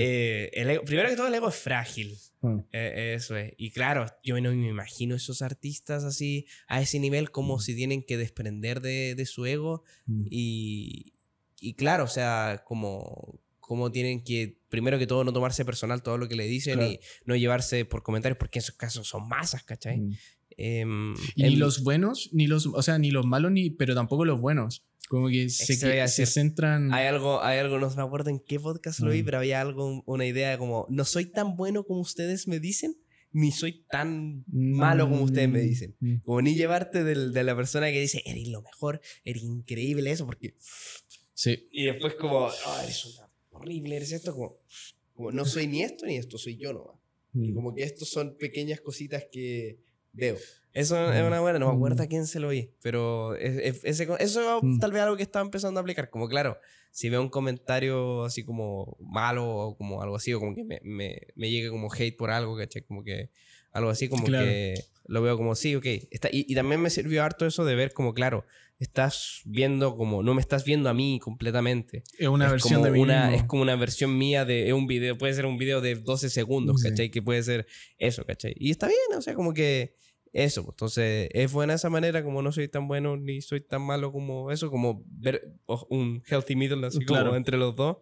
eh, el ego- primero que todo, el ego es frágil. Mm. Eh, eso es. Y claro, yo no me imagino esos artistas así a ese nivel como si tienen que desprender de, de su ego. Mm. Y, y claro, o sea, como, como tienen que, primero que todo, no tomarse personal todo lo que le dicen Claro. y no llevarse por comentarios, porque en esos casos son masas, ¿cachai? Mm. Em, Y ni los buenos, ni los, o sea, ni los malos, ni, pero tampoco los buenos. Como que se, que- se centran. Hay algo, hay algo, no me acuerdo en qué podcast lo vi, Mm. pero había algo, una idea como, no soy tan bueno como ustedes me dicen, ni soy tan malo como ustedes me dicen. Mm. Como ni llevarte del- de la persona que dice, eres lo mejor, eres increíble eso, porque... Sí. Y después como, "Ah, eres una horrible, eres esto, como, como no soy ni esto ni esto, soy yo nomás. Y Mm. como que estos son pequeñas cositas que veo. Eso es una buena, no me acuerdo a quién se lo vi, pero es- es- ese, eso Mm. tal vez algo que estaba empezando a aplicar. Como claro, si veo un comentario así como malo o como algo así, o como que me, me, me llegue como hate por algo, ¿cachai? Como que algo así, como Claro. que lo veo como sí, ok. Está, y, y también me sirvió harto eso de ver como, claro, estás viendo como, no me estás viendo a mí completamente. Es una es versión como de mí una, mismo. Es como una versión mía de es un video, puede ser un video de 12 segundos, Sí. ¿cachai? Que puede ser eso, ¿cachai? Y está bien, o sea, como que eso, pues, entonces es buena esa manera, como no soy tan bueno ni soy tan malo como eso, como ver un healthy middle así Claro. como entre los dos.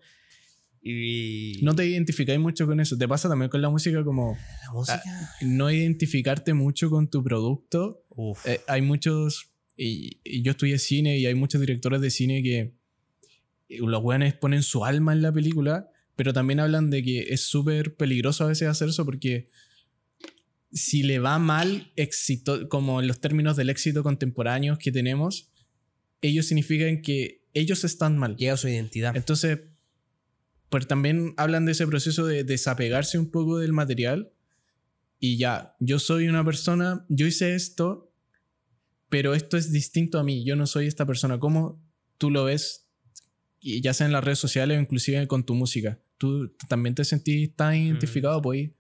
Y No te identificáis mucho con eso. Te pasa también con la música como la música. no identificarte mucho con tu producto. Eh, hay muchos y, y yo estudié cine y hay muchos directores de cine que los weones ponen su alma en la película, pero también hablan de que es súper peligroso a veces hacer eso porque si le va mal, éxito, como en los términos del éxito contemporáneo que tenemos, ellos significan que ellos están mal. Llega su identidad. Entonces, pues también hablan de ese proceso de desapegarse un poco del material y ya, yo soy una persona, yo hice esto, pero esto es distinto a mí, yo no soy esta persona. ¿Cómo tú lo ves? Y ya sea en las redes sociales o inclusive con tu música. ¿Tú también te sentís tan identificado? Pues,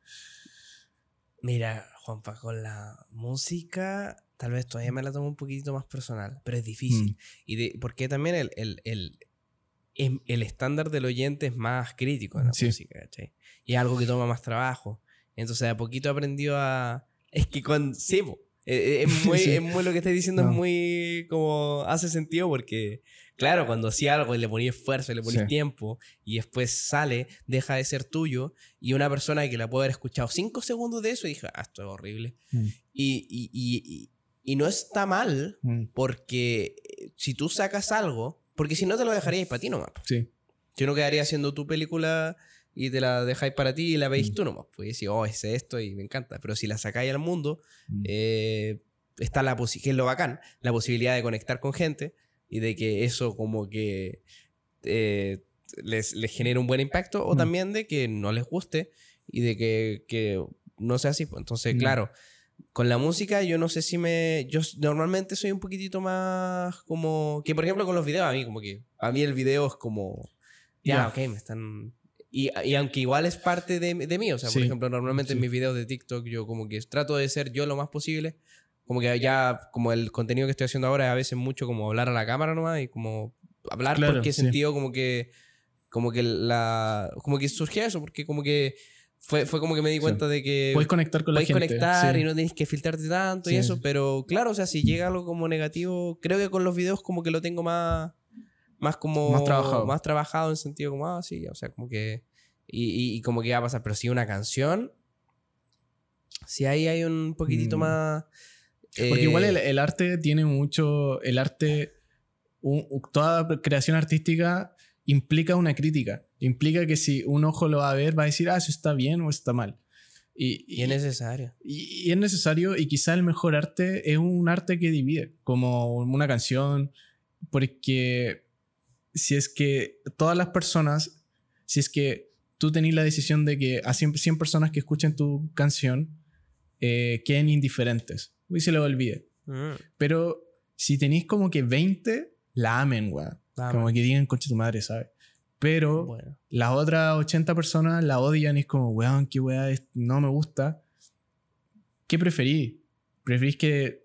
Mira, Juanpa, con la música tal vez todavía me la tomo un poquito más personal, pero es difícil. Mm. Y de, porque también el, el, el, el estándar del oyente es más crítico en la Sí. música, ¿cachai? Y es algo que toma más trabajo. Entonces, de a poquito he aprendido a... Es que con... Sí, po. Eh, eh, es, muy, Sí. es muy lo que estás diciendo, No. es muy como... Hace sentido porque, claro, cuando hacía algo y le ponía esfuerzo, y le ponía Sí. tiempo y después sale, deja de ser tuyo y una persona que la puede haber escuchado cinco segundos de eso y dije, ah, esto es horrible. Mm. Y, y, y, y, no está mal Mm, porque eh, si tú sacas algo, porque si no te lo dejarías para ti nomás. Sí. Si no quedaría haciendo tu película y te la dejáis para ti y la veis Mm. tú nomás. Pues decís, oh, hice esto y me encanta. Pero si la sacáis al mundo, Mm. eh, está la posibilidad, que es lo bacán, la posibilidad de conectar con gente y de que eso como que eh, les, les genere un buen impacto o Mm. también de que no les guste y de que, que no sea así. pues. Entonces, Mm. claro, con la música yo no sé si me... Yo normalmente soy un poquitito más como... Que por ejemplo con los videos, a mí como que... A mí el video es como... Ya, Ya. ok, me están... Y, y aunque igual es parte de, de mí, o sea, por Sí, ejemplo, normalmente en sí. mis videos de TikTok yo como que trato de ser yo lo más posible. Como que ya, como el contenido que estoy haciendo ahora es a veces mucho como hablar a la cámara nomás y como hablar Claro, porque he sí. sentido como que, como que la, como que surgió eso, porque como que fue, fue como que me di Sí. cuenta de que Puedes conectar con la gente. conectar sí. y no tienes que filtrarte tanto y Sí. eso, pero claro, o sea, si llega algo como negativo, creo que con los videos como que lo tengo más, más como... Más trabajado. Más trabajado en sentido como, ah, sí, o sea, como que... Y, y- y como que va a pasar, pero si una canción, si ahí hay un poquitito Mm. más... Porque eh, igual el, el arte tiene mucho. El arte. un- toda creación artística implica una crítica. Implica que si un ojo lo va a ver, va a decir, ah, eso está bien o está mal. Y, Y es necesario. y- y es necesario, y quizá el mejor arte es un arte que divide, como una canción, porque si es que todas las personas, si es que tú tenés la decisión de que a 100, 100 personas que escuchen tu canción eh, queden indiferentes, y se les olvide. Mm, Pero si tenéis como que 20, la amen, weón. Como que digan, concha tu madre, ¿sabes? Pero Bueno. las otras 80 personas la odian y es como, weón, qué weá, no me gusta. ¿Qué preferís? ¿Preferís que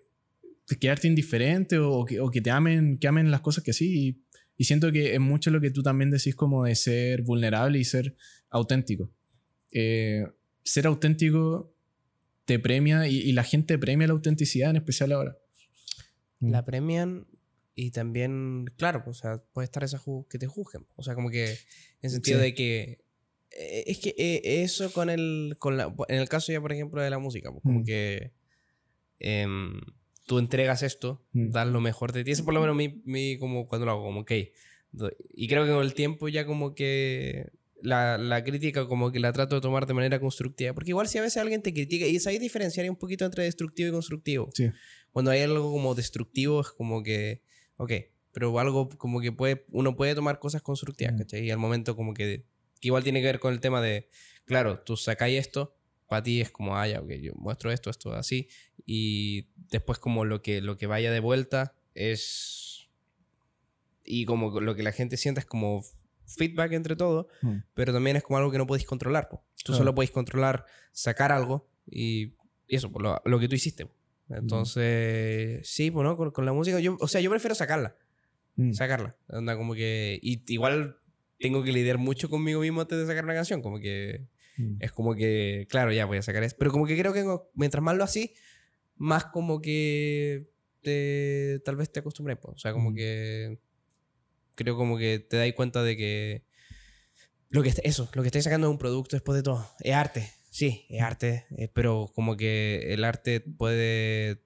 te quedarte indiferente o que, o que te amen, que amen las cosas que sí? Y, y siento que es mucho lo que tú también decís como de ser vulnerable y ser auténtico. Eh, ser auténtico te premia y, y la gente premia la autenticidad, en especial ahora. Mm. La premian y también, claro, pues, o sea, puede estar esa que te juzguen. O sea, como que en el sentido Sí. de que eh, es que eh, eso con el con la, en el caso ya por ejemplo de la música, pues, como Mm. que em, tú entregas esto, Mm. das lo mejor de ti. Eso por lo menos mi, mi como cuando lo hago, como ok. Y creo que con el tiempo ya como que la, la crítica como que la trato de tomar de manera constructiva. Porque igual si a veces alguien te critica, y es ahí diferenciar un poquito entre destructivo y constructivo. Sí. Cuando hay algo como destructivo es como que, ok, pero algo como que puede, uno puede tomar cosas constructivas, Mm. ¿cachai? Y al momento como que, que igual tiene que ver con el tema de, claro, tú sacáis esto, para ti es como, ah, ya, ok, yo muestro esto, esto, así, y después como lo que, lo que vaya de vuelta es, y como lo que la gente sienta es como feedback entre todo, Mm. pero también es como algo que no podéis controlar. po. Tú Claro. solo podéis controlar sacar algo y, y eso, por lo, lo que tú hiciste. po. Entonces, sí, pues no, con, con la música, yo, o sea, yo prefiero sacarla, Mm. sacarla. Onda como que, y igual tengo que lidiar mucho conmigo mismo antes de sacar una canción, como que Mm. es como que, claro, ya voy a sacar esto, pero como que creo que mientras más lo así, más como que te, tal vez te acostumbré, po. o sea, como Mm. que creo como que te das cuenta de que lo que eso, lo que estáis sacando es un producto después de todo. Es arte, sí, es arte, eh, pero como que el arte puede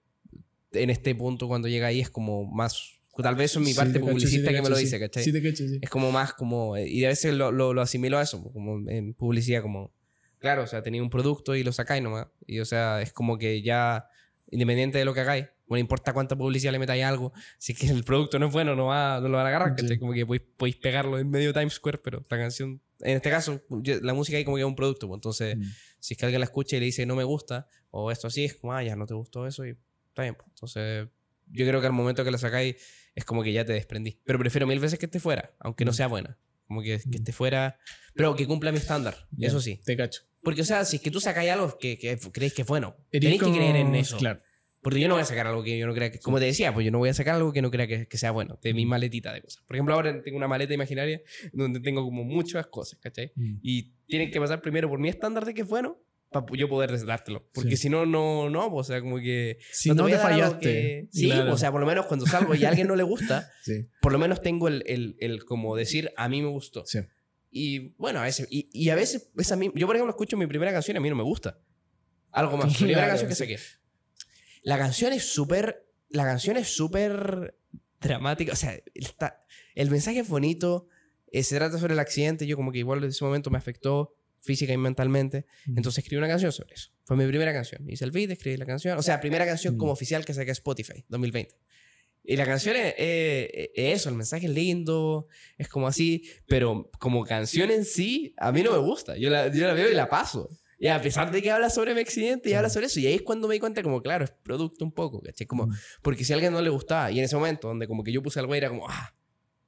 en este punto cuando llega ahí es como más... Tal vez eso es mi Sí, parte te cacho, sí, publicista te que me cacho, lo sí. dice, ¿cachai? Sí, te cacho, sí. Es como más como... Y a veces lo, lo, lo asimilo a eso, como en publicidad, como... Claro, o sea, tenía un producto y lo sacáis nomás. Y o sea, es como que ya, independiente de lo que hagáis, no importa cuánta publicidad le metáis a algo, si es que el producto no es bueno, no, va, no lo van a agarrar, Sí. Como que podéis, podéis pegarlo en medio de Times Square, pero la canción... En este caso, yo- la música ahí como que es un producto, pues entonces... Mm. Si es que alguien la escucha y le dice no me gusta, o esto así, es como, ah, ya no te gustó eso y está bien. pues. Entonces, yo creo que al momento que la sacáis es como que ya te desprendí. Pero prefiero mil veces que esté fuera, aunque no Mm. sea buena. Como que, que esté fuera, pero que cumpla mi estándar, eso sí. Te cacho. Porque, o sea, si es que tú sacáis algo que, que creéis que es bueno, Eres tenéis que creer en eso. Claro. Porque yo no voy a sacar algo que yo no crea que. Como te decía, pues yo no voy a sacar algo que no crea que, que sea bueno, de mi maletita de cosas. Por ejemplo, ahora tengo una maleta imaginaria donde tengo como muchas cosas, ¿cachai? Mm. Y tienen que pasar primero por mi estándar de que es bueno para yo poder dártelo. Porque Sí. si no, no, no, o sea, como que. Si no, te dar algo fallaste. que- Sí, Claro. o sea, por lo menos cuando salgo y a alguien no le gusta, Sí, por lo menos tengo el, el, el como decir, a mí me gustó. sí. Y bueno, a veces, y, y a veces, esa yo por ejemplo escucho mi primera canción y a mí no me gusta. Algo más. Mi primera Claro, canción que saqué. La canción es súper, la canción es súper dramática. O sea, está, el mensaje es bonito. eh, se trata sobre el accidente. Yo como que igual en ese momento me afectó física y mentalmente. Entonces escribí una canción sobre eso. Fue mi primera canción. Hice el beat, escribí la canción. O sea, primera canción como oficial que saqué a Spotify, 2020. Y la canción es, es- es eso, el mensaje es lindo, es como así, pero como canción en sí, a mí no me gusta. Yo la, yo la veo y la paso. Y a pesar de que habla sobre mi accidente y habla sobre eso, y ahí es cuando me di cuenta como, claro, es producto un poco, ¿cachai? Como, Mm. porque si a alguien no le gustaba, y en ese momento donde como que yo puse algo era como, ah,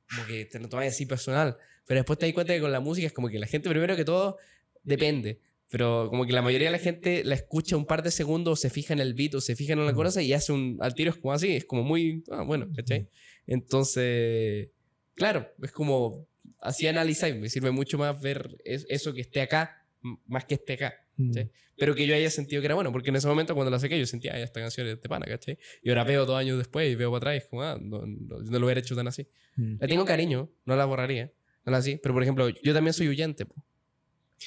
como que te lo tomas así personal, pero después te das cuenta que con la música es como que la gente primero que todo depende, pero como que la mayoría de la gente la escucha un par de segundos, se fija en el beat o se fija en la Mm. cosa y hace un, al tiro es como así, es como muy, ah, bueno, ¿cachai? Entonces, claro, es como, así analizáis, me sirve mucho más ver es- eso que esté acá, más que esté acá. Mm. Sí. Pero que yo haya sentido que era bueno, porque en ese momento cuando la saqué yo sentía, ah, esta canción es de pana, ¿cachai? Y ahora veo dos años después y veo para atrás y es como, ah, no, no, no lo hubiera hecho tan así. Mm. Le tengo cariño, no la borraría, no la así, pero por ejemplo, yo también soy huyente, po.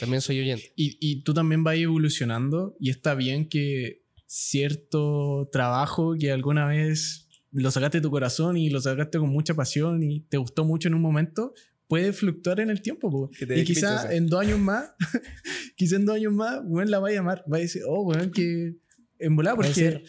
también soy huyente. Y, y tú también vas evolucionando y está bien que cierto trabajo que alguna vez lo sacaste de tu corazón y lo sacaste con mucha pasión y te gustó mucho en un momento, puede fluctuar en el tiempo. po. Y quizás clichés, en dos años más, quizás en dos años más, bueno, la va a llamar, va a decir, oh, bueno, que en porque...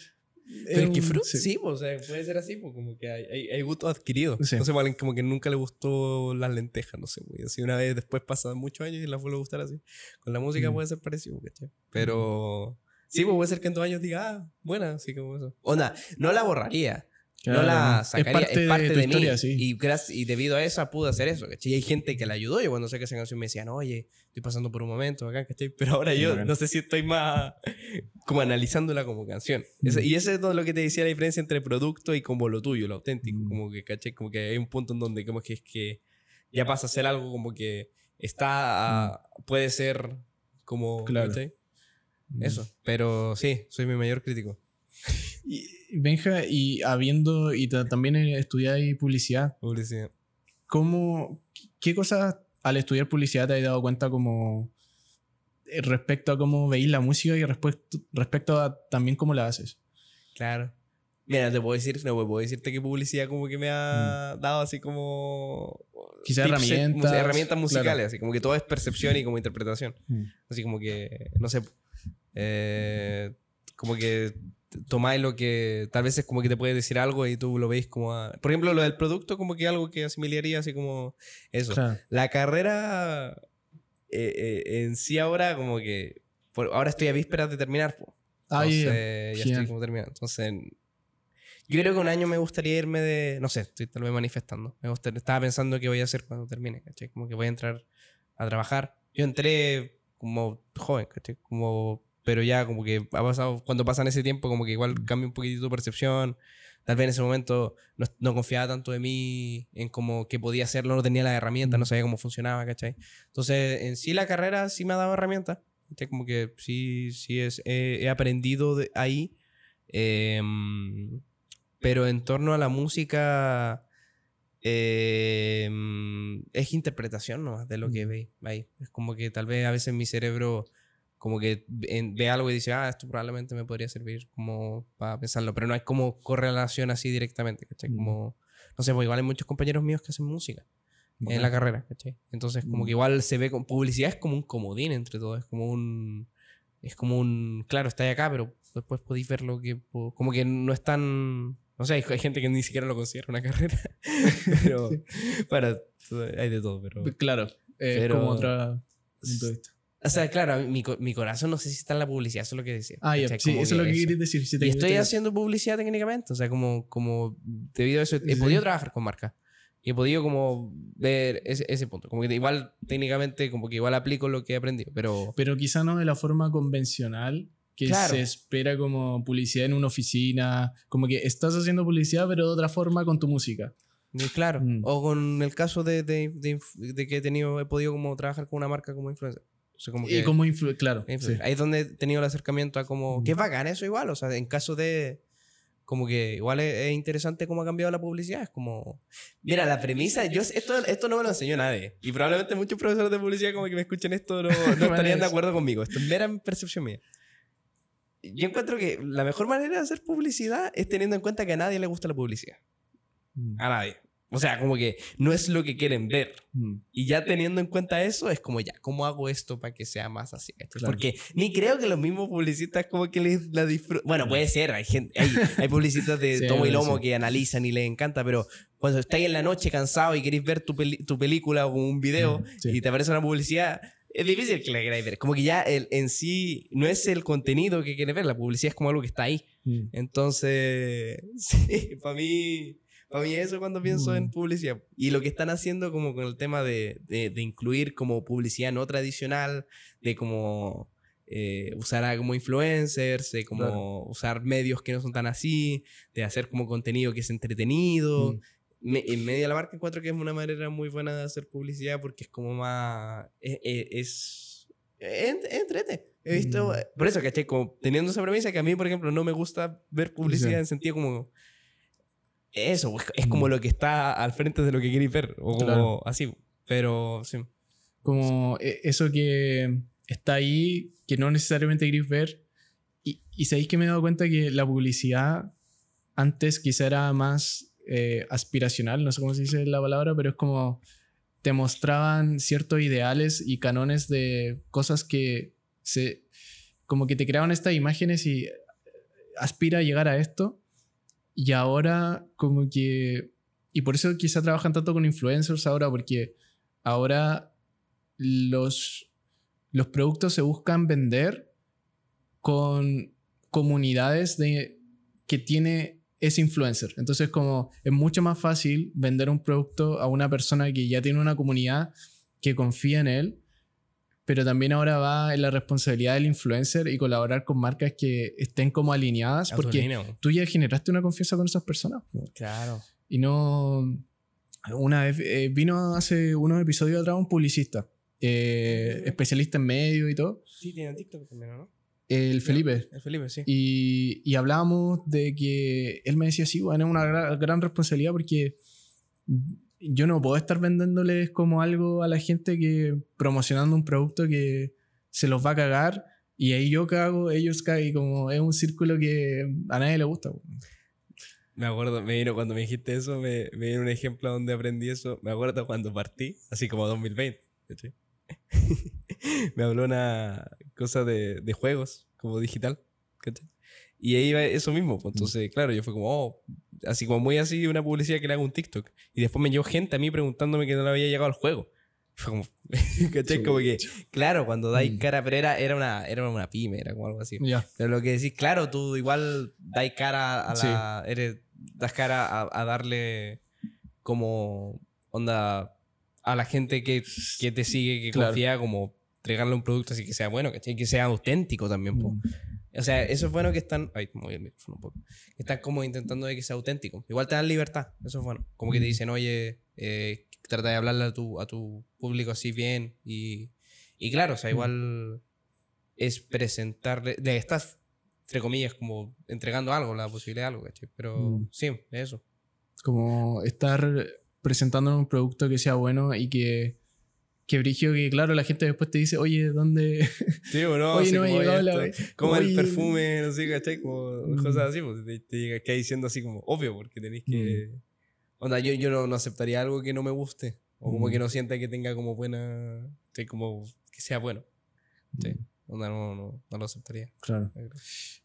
Pero es que fruit, sí. sí, pues, o sea, puede ser así, pues, como que hay, hay, hay gusto adquirido. Sí. Pues, alguien como que nunca le gustó las lentejas, no sé, pues, así una vez después pasan muchos años y las vuelve a gustar así. Con la música Mm. puede ser parecido, ¿cachai? Pero sí, pues puede ser que en dos años diga, ah, buena, así como eso. Onda, no la borraría, Claro, no la sacaría, es parte, de, tu mí. historia, sí. Y, gracias, y debido a eso pude hacer eso, ¿cachai? Y hay gente que la ayudó. Yo cuando sé que esa canción me decían, oye, estoy pasando por un momento acá, ¿cachai? Pero ahora yo no sé si estoy más como analizándola como canción. Mm. y ese es todo lo que te decía la diferencia entre producto y como lo tuyo, lo auténtico. Mm. Como que, ¿cachai? Como que hay un punto en donde como que es que ya pasa a ser algo como que está, a- puede ser como... Mm. Claro. ¿cachai? Eso. Pero sí, soy mi mayor crítico. Y, Benja, y habiendo, y ta- también estudiáis publicidad, Publicidad. ¿cómo, qué cosas al estudiar publicidad te has dado cuenta como eh, respecto a cómo veis la música y respecto, respecto a también cómo la haces? Claro. Mira, te puedo decir, no puedo decirte que publicidad como que me ha dado así como... Quizá tips, eh, herramientas, herramientas musicales, claro. así como que todo es percepción y como interpretación. Mm. Así como que, no sé, eh, como que tomáis lo que tal vez es como que te puede decir algo y tú lo veis como... a- por ejemplo, lo del producto como que algo que asimilaría así como eso. Claro. La carrera eh, eh, en sí ahora como que... por- ahora estoy a vísperas de terminar. Ah, ya. Entonces, ya estoy como terminando. Entonces, yo creo que un año me gustaría irme de. No sé, estoy tal vez manifestando. Me gustaría- estaba pensando qué voy a hacer cuando termine, ¿cachai? Como que voy a entrar a trabajar. Yo entré como joven, ¿cachai? Como, pero ya como que ha pasado. Cuando pasan ese tiempo, como que igual cambia un poquitito tu percepción. Tal vez en ese momento no, no confiaba tanto de mí en como que podía hacerlo, no tenía las herramientas, no sabía cómo funcionaba, ¿cachai? Entonces, en sí la carrera sí me ha dado herramientas. Como que sí, sí es, he, he aprendido de ahí. Em, pero en torno a la música em, es interpretación nomás de lo que Mm. veis ahí. Es como que tal vez a veces mi cerebro como que ve algo y dice, ah, esto probablemente me podría servir como para pensarlo, pero no hay como correlación así directamente, ¿cachai? Mm. Como, no sé, pues igual hay muchos compañeros míos que hacen música en la carrera, ¿cachai? Entonces, como Mm. que igual se ve con publicidad, es como un comodín entre todo, es como un. Es como un. Claro, está ahí acá, pero después podéis ver lo que. Como que no es tan. No sé, hay, gente que ni siquiera lo considera una carrera. pero. Bueno, hay de todo, pero. Claro, es Pero- como otro punto de vista. O sea, claro, mi, mi corazón no sé si está en la publicidad, eso es lo que decía. Ah, ¿cachai? sí, eso es lo que eso. querías decir. sí te Y quería estoy decir. haciendo publicidad técnicamente, o sea, como, como debido a eso, he Sí. podido trabajar con marcas. Y he podido como ver ese, ese punto. Como que igual, técnicamente, como que igual aplico lo que he aprendido, pero... Pero quizá no de la forma convencional que Claro. se espera como publicidad en una oficina. Como que estás haciendo publicidad, pero de otra forma con tu música. Claro. Mm. O con el caso de, de, de de que he tenido, he podido como trabajar con una marca como influencer. O sea, como que... Y como influ claro. influ- sí. Ahí es donde he tenido el acercamiento a como... Mm. Que es bacán eso igual. O sea, en caso de... Como que igual es, es interesante cómo ha cambiado la publicidad. Es como... Mira, la premisa... Yo, esto, esto no me lo enseñó nadie. Y probablemente muchos profesores de publicidad como que me escuchen esto no, no estarían de acuerdo conmigo. Esto es mera percepción mía. Yo encuentro que la mejor manera de hacer publicidad es teniendo en cuenta que a nadie le gusta la publicidad. Mm. A nadie. O sea, como que no es lo que quieren ver. Mm. Y ya teniendo en cuenta eso, es como ya, ¿cómo hago esto para que sea más así? Claro. Porque ni creo que los mismos publicistas como que les la disfrutan. Bueno, puede ser, hay gente, hay, hay publicistas de Sí, tomo y lomo sí. que analizan y les encanta, pero cuando estáis en la noche cansado y queréis ver tu, peli- tu película o un video Mm, sí. y te aparece una publicidad, es difícil que la queráis ver. Como que ya el, en sí no es el contenido que quieres ver, la publicidad es como algo que está ahí. Mm. Entonces, sí, para mí, para mí eso cuando pienso en Mm. publicidad. Y lo que están haciendo como con el tema de, de, de incluir como publicidad no tradicional, de como eh, usar a como influencers, de como Claro. usar medios que no son tan así, de hacer como contenido que es entretenido. Mm. Me- en medio de la marca encuentro que es una manera muy buena de hacer publicidad porque es como más... Es... es, es- es entrete. He visto... Mm. Por eso, ¿cachai? Como teniendo esa premisa que a mí, por ejemplo, no me gusta ver publicidad Sí. en sentido como... Eso, es- es como Mm. lo que está al frente de lo que queréis ver. O como Claro. así. Pero sí. Como eh, eso que está ahí, que no necesariamente queréis ver. Y, y sabéis que me he dado cuenta que la publicidad antes quizá era más eh, aspiracional, no sé cómo se dice la palabra, pero es como te mostraban ciertos ideales y canones de cosas que se como que te creaban estas imágenes y aspira a llegar a esto y ahora como que y por eso quizá trabajan tanto con influencers ahora porque ahora los, los productos se buscan vender con comunidades de, que tiene ese influencer. Entonces como es mucho más fácil vender un producto a una persona que ya tiene una comunidad que confía en él, pero también ahora va en la responsabilidad del influencer y colaborar con marcas que estén como alineadas porque tú ya generaste una confianza con esas personas. Claro. Y no. Una vez eh, vino hace unos episodios atrás un publicista, eh, especialista en medio y todo, Sí, tiene TikTok también, ¿no? el Felipe. El Felipe, sí. Y, y hablábamos de que él me decía, sí, bueno, es una gra- gran, responsabilidad porque yo no puedo estar vendiéndoles como algo a la gente que promocionando un producto que se los va a cagar y ahí yo cago, ellos cagan y como es un círculo que a nadie le gusta. Me acuerdo, me vino cuando me dijiste eso, me, me vino un ejemplo donde aprendí eso. Me acuerdo cuando partí, así como 2020. ¿cachai? me habló una cosa de, de juegos, como digital. ¿cachai? Y ahí iba eso mismo. pues, Entonces, claro, yo fue como, oh, así como muy así, una publicidad que le hago un TikTok. Y después me llegó gente a mí preguntándome que no le había llegado al juego. Fue como, ¿cachai? Como que, claro, cuando dais Mm. cara, pero era, era, una, era una pyme, era como algo así. Ya. Pero lo que decís, claro, tú igual dais cara a la. Eres, das cara a, a darle como onda a la gente que, que te sigue, que Claro. confía, como entregarle un producto así que sea bueno, ¿cachai? Que sea auténtico también, po. O sea, eso es bueno que están. Ay, moví el micrófono un poco. Están como intentando de que sea auténtico. Igual te dan libertad, eso es bueno. Como que te dicen, oye, eh, trata de hablarle a tu, a tu público así bien. Y, y claro, o sea, igual es presentarle. De estas, entre comillas, como entregando algo, la posibilidad de algo, ¿cachai? Pero Mm. sí, eso. Como estar presentando un producto que sea bueno y que, Qué brillo que, claro, la gente después te dice, oye, ¿dónde? Sí, o no, Oye, no como, llegado la- como el Oye. perfume, no sé, ¿cachai? Como Mm. cosas así, pues te, te llega- queda diciendo así como obvio, porque tenéis que. Mm. Onda, yo, yo no, no aceptaría algo que no me guste, o como Mm. que no sienta que tenga como buena. Sí, como que sea bueno. Sí. Onda, no, no, no lo aceptaría. Claro.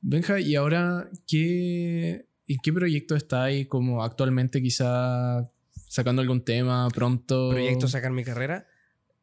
Benja, y ahora, ¿qué, ¿en qué proyecto estáis como actualmente quizá sacando algún tema pronto? Proyecto sacar mi carrera,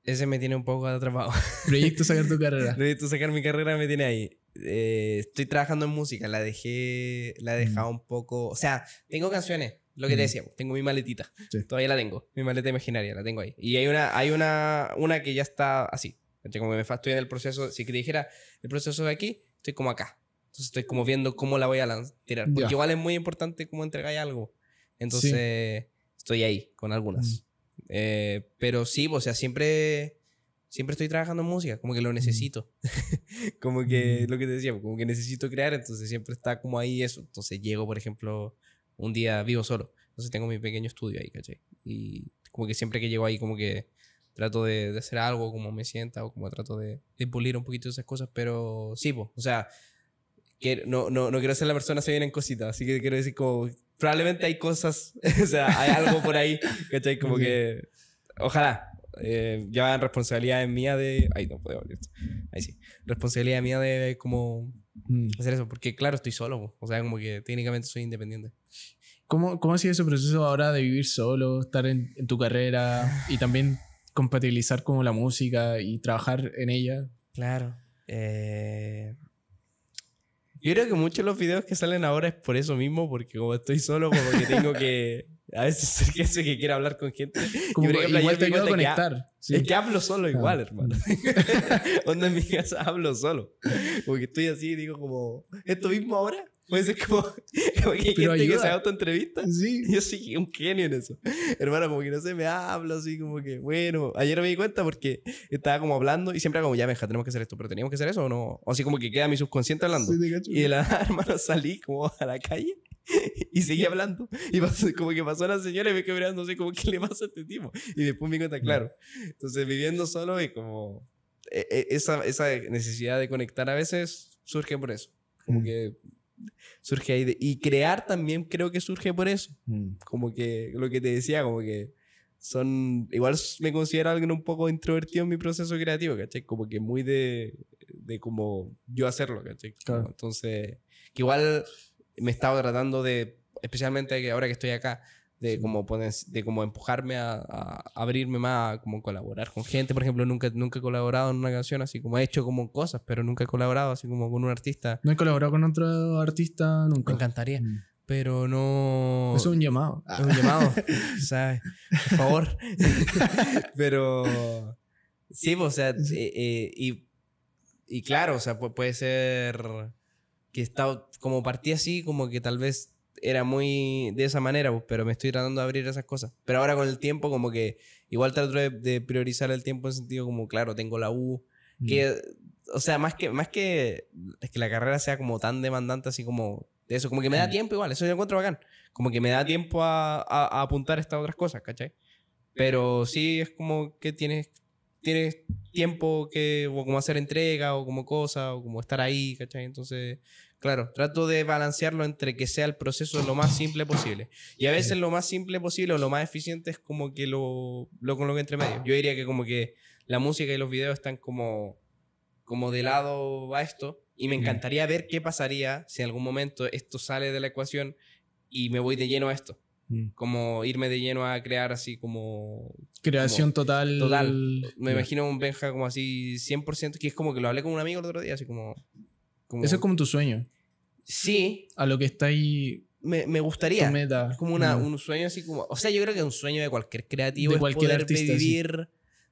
ese me tiene un poco atrapado. Proyecto sacar tu carrera. Proyecto sacar mi carrera me tiene ahí. Eh, estoy trabajando en música, la dejé, la he dejado un poco. O sea, tengo canciones, lo que te Mm. decía, tengo mi maletita. Sí. Todavía la tengo, mi maleta imaginaria, la tengo ahí. Y hay una, hay una, una que ya está así. Como que me estoy en el proceso, si te dijera el proceso de aquí, estoy como acá. Entonces estoy como viendo cómo la voy a lanzar, tirar. Porque Ya. igual es muy importante cómo entregáis algo. Entonces estoy ahí con algunas. Eh, pero sí, o sea, siempre, siempre estoy trabajando en música, como que lo necesito. como que Mm. lo que te decía, como que necesito crear, entonces siempre está como ahí eso. Entonces llego, por ejemplo, un día vivo solo. Entonces tengo mi pequeño estudio ahí, ¿cachai? Y como que siempre que llego ahí, como que trato de, de hacer algo, como me sienta, o como trato de, de pulir un poquito esas cosas, pero sí, po, o sea, que no, no, no quiero ser la persona se vienen cositas, así que quiero decir como, probablemente hay cosas, o sea, hay algo por ahí, ¿cachai? Como Ok. que, ojalá, eh, ya responsabilidad mía de, ay, no puedo abrir esto, ahí sí, responsabilidad mía de como Mm. hacer eso, porque claro, estoy solo, po, o sea, como que técnicamente soy independiente. ¿Cómo, ¿Cómo ha sido ese proceso ahora de vivir solo, estar en, en tu carrera y también compatibilizar como la música y trabajar en ella? Claro. Eh, Yo creo que muchos de los videos que salen ahora es por eso mismo, porque como estoy solo, como que tengo que a veces ser que eso que quiero hablar con gente. Como por ejemplo, igual te que ha- conectar. sí. Es que hablo solo igual, Ah. hermano. Onda en mi casa hablo solo. Porque estoy así y digo como, esto mismo ahora. Puede ser como, como que hay gente que se autoentrevista. Sí. Yo soy un genio en eso. Hermano, como que no sé, me hablo así como que, bueno, ayer me di cuenta porque estaba como hablando y siempre era como, ya, Benja, tenemos que hacer esto, pero teníamos que hacer eso o no. O así como que queda mi subconsciente hablando. Sí. Y de la hermano, salí como a la calle y seguí hablando. Y pasó- como que pasó la señora y me quedé mirando así como, ¿qué le pasa a este tipo? Y después me di cuenta, claro. Entonces, viviendo solo y como e- e- esa, esa necesidad de conectar a veces surge por eso. Como Mm. que surge ahí. de- y crear también creo que surge por eso Mm. como que lo que te decía, como que son, igual me considero alguien un poco introvertido en mi proceso creativo, ¿cachai? Como que muy de, de como yo hacerlo, ¿cachai? Claro. Entonces, que igual me estaba tratando de, especialmente que ahora que estoy acá, de como, poner, de como empujarme a, a abrirme más, a como colaborar con gente. Por ejemplo, nunca, nunca he colaborado en una canción, así como he hecho como cosas, pero nunca he colaborado así como con un artista. No he colaborado con otro artista Me nunca. encantaría, Mm. pero no... Es un llamado. Es un llamado, ¿sabes? Por favor. Pero sí, pues, o sea, Sí. eh, eh, y, y claro, o sea, pu- puede ser que está como partí así, como que tal vez era muy de esa manera, pues, pero me estoy tratando de abrir esas cosas. Pero ahora con el tiempo, como que igual trato de, de priorizar el tiempo en sentido como, claro, tengo la U, Mm. que, o sea, más que, más que es que la carrera sea como tan demandante, así como de eso, como que me da Mm. tiempo igual, eso yo encuentro bacán. Como que me da tiempo a, a- a apuntar estas otras cosas, ¿cachai? Pero sí es como que tienes, tienes tiempo que, o como hacer entrega, o como cosa, o como estar ahí, ¿cachai? Entonces, claro, trato de balancearlo entre que sea el proceso lo más simple posible. Y a veces lo más simple posible o lo más eficiente es como que lo, lo coloque entre medio. Yo diría que como que la música y los videos están como, como de lado a esto. Y me encantaría ver qué pasaría si en algún momento esto sale de la ecuación y me voy de lleno a esto. Mm. Como irme de lleno a crear así como... Creación total. Total. Me imagino un Benja como así 100%, que es como que lo hablé con un amigo el otro día, así como... como Eso es como tu sueño. Sí, A lo que está ahí. me, me Tu gustaría. meta. Es como una, Mm. un sueño así como... O sea, yo creo que un sueño de cualquier creativo De es cualquier poder artista, sí. vivir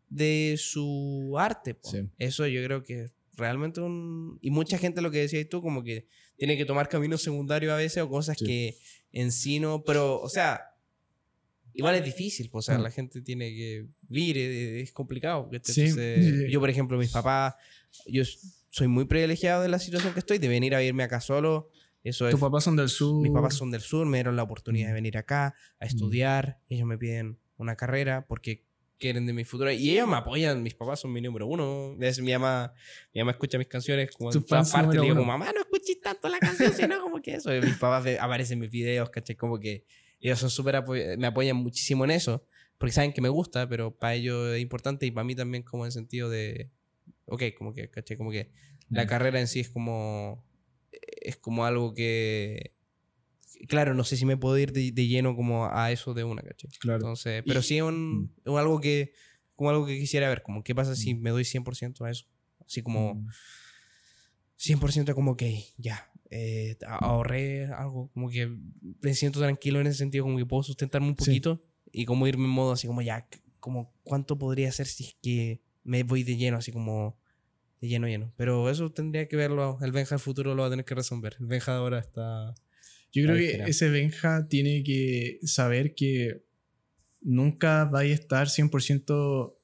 de su arte. po. Sí. Eso yo creo que es realmente un... Y mucha gente lo que decías tú, como que tiene que tomar caminos secundarios a veces o cosas Sí. que en sí no... Pero, o sea, igual es difícil, o sea, Mm. la gente tiene que vivir, es, es complicado. Sí. Entonces, yo, por ejemplo, mis papás, yo soy muy privilegiado de la situación que estoy, de venir a vivirme acá solo. Eso es Tus papás son del sur. mis papás son del sur, me dieron la oportunidad de Mm. venir acá a estudiar. Ellos me piden una carrera porque quieren de mi futuro. Y ellos me apoyan, mis papás son mi número uno. Es, mi, mamá, mi mamá escucha mis canciones como en todas partes. Le digo, como, mamá, no escuches tanto la canción, sino como que eso. Y mis papás aparecen en mis videos, ¿cachai? Como que ellos son súper me apoyan muchísimo en eso, porque saben que me gusta, pero para ellos es importante y para mí también como en sentido de, ok, como que, ¿cachai? Como que la mm. carrera en sí es como, es como algo que claro, no sé si me puedo ir de, lleno como a eso de una, ¿cachai? Claro. Entonces, pero sí es un, algo que, como algo que quisiera ver, como qué pasa si mm. me doy 100% a eso. Así como 100% mm. como que ya, eh, ahorré algo, como que me siento tranquilo en ese sentido, como que puedo sustentarme un poquito y como irme en modo así como ya, como cuánto podría ser si es que me voy de lleno, así como de lleno, lleno. Pero eso tendría que verlo, el Benja del futuro lo va a tener que resolver. El Benja ahora está yo creo que ese Benja tiene que saber que nunca vaya a estar 100%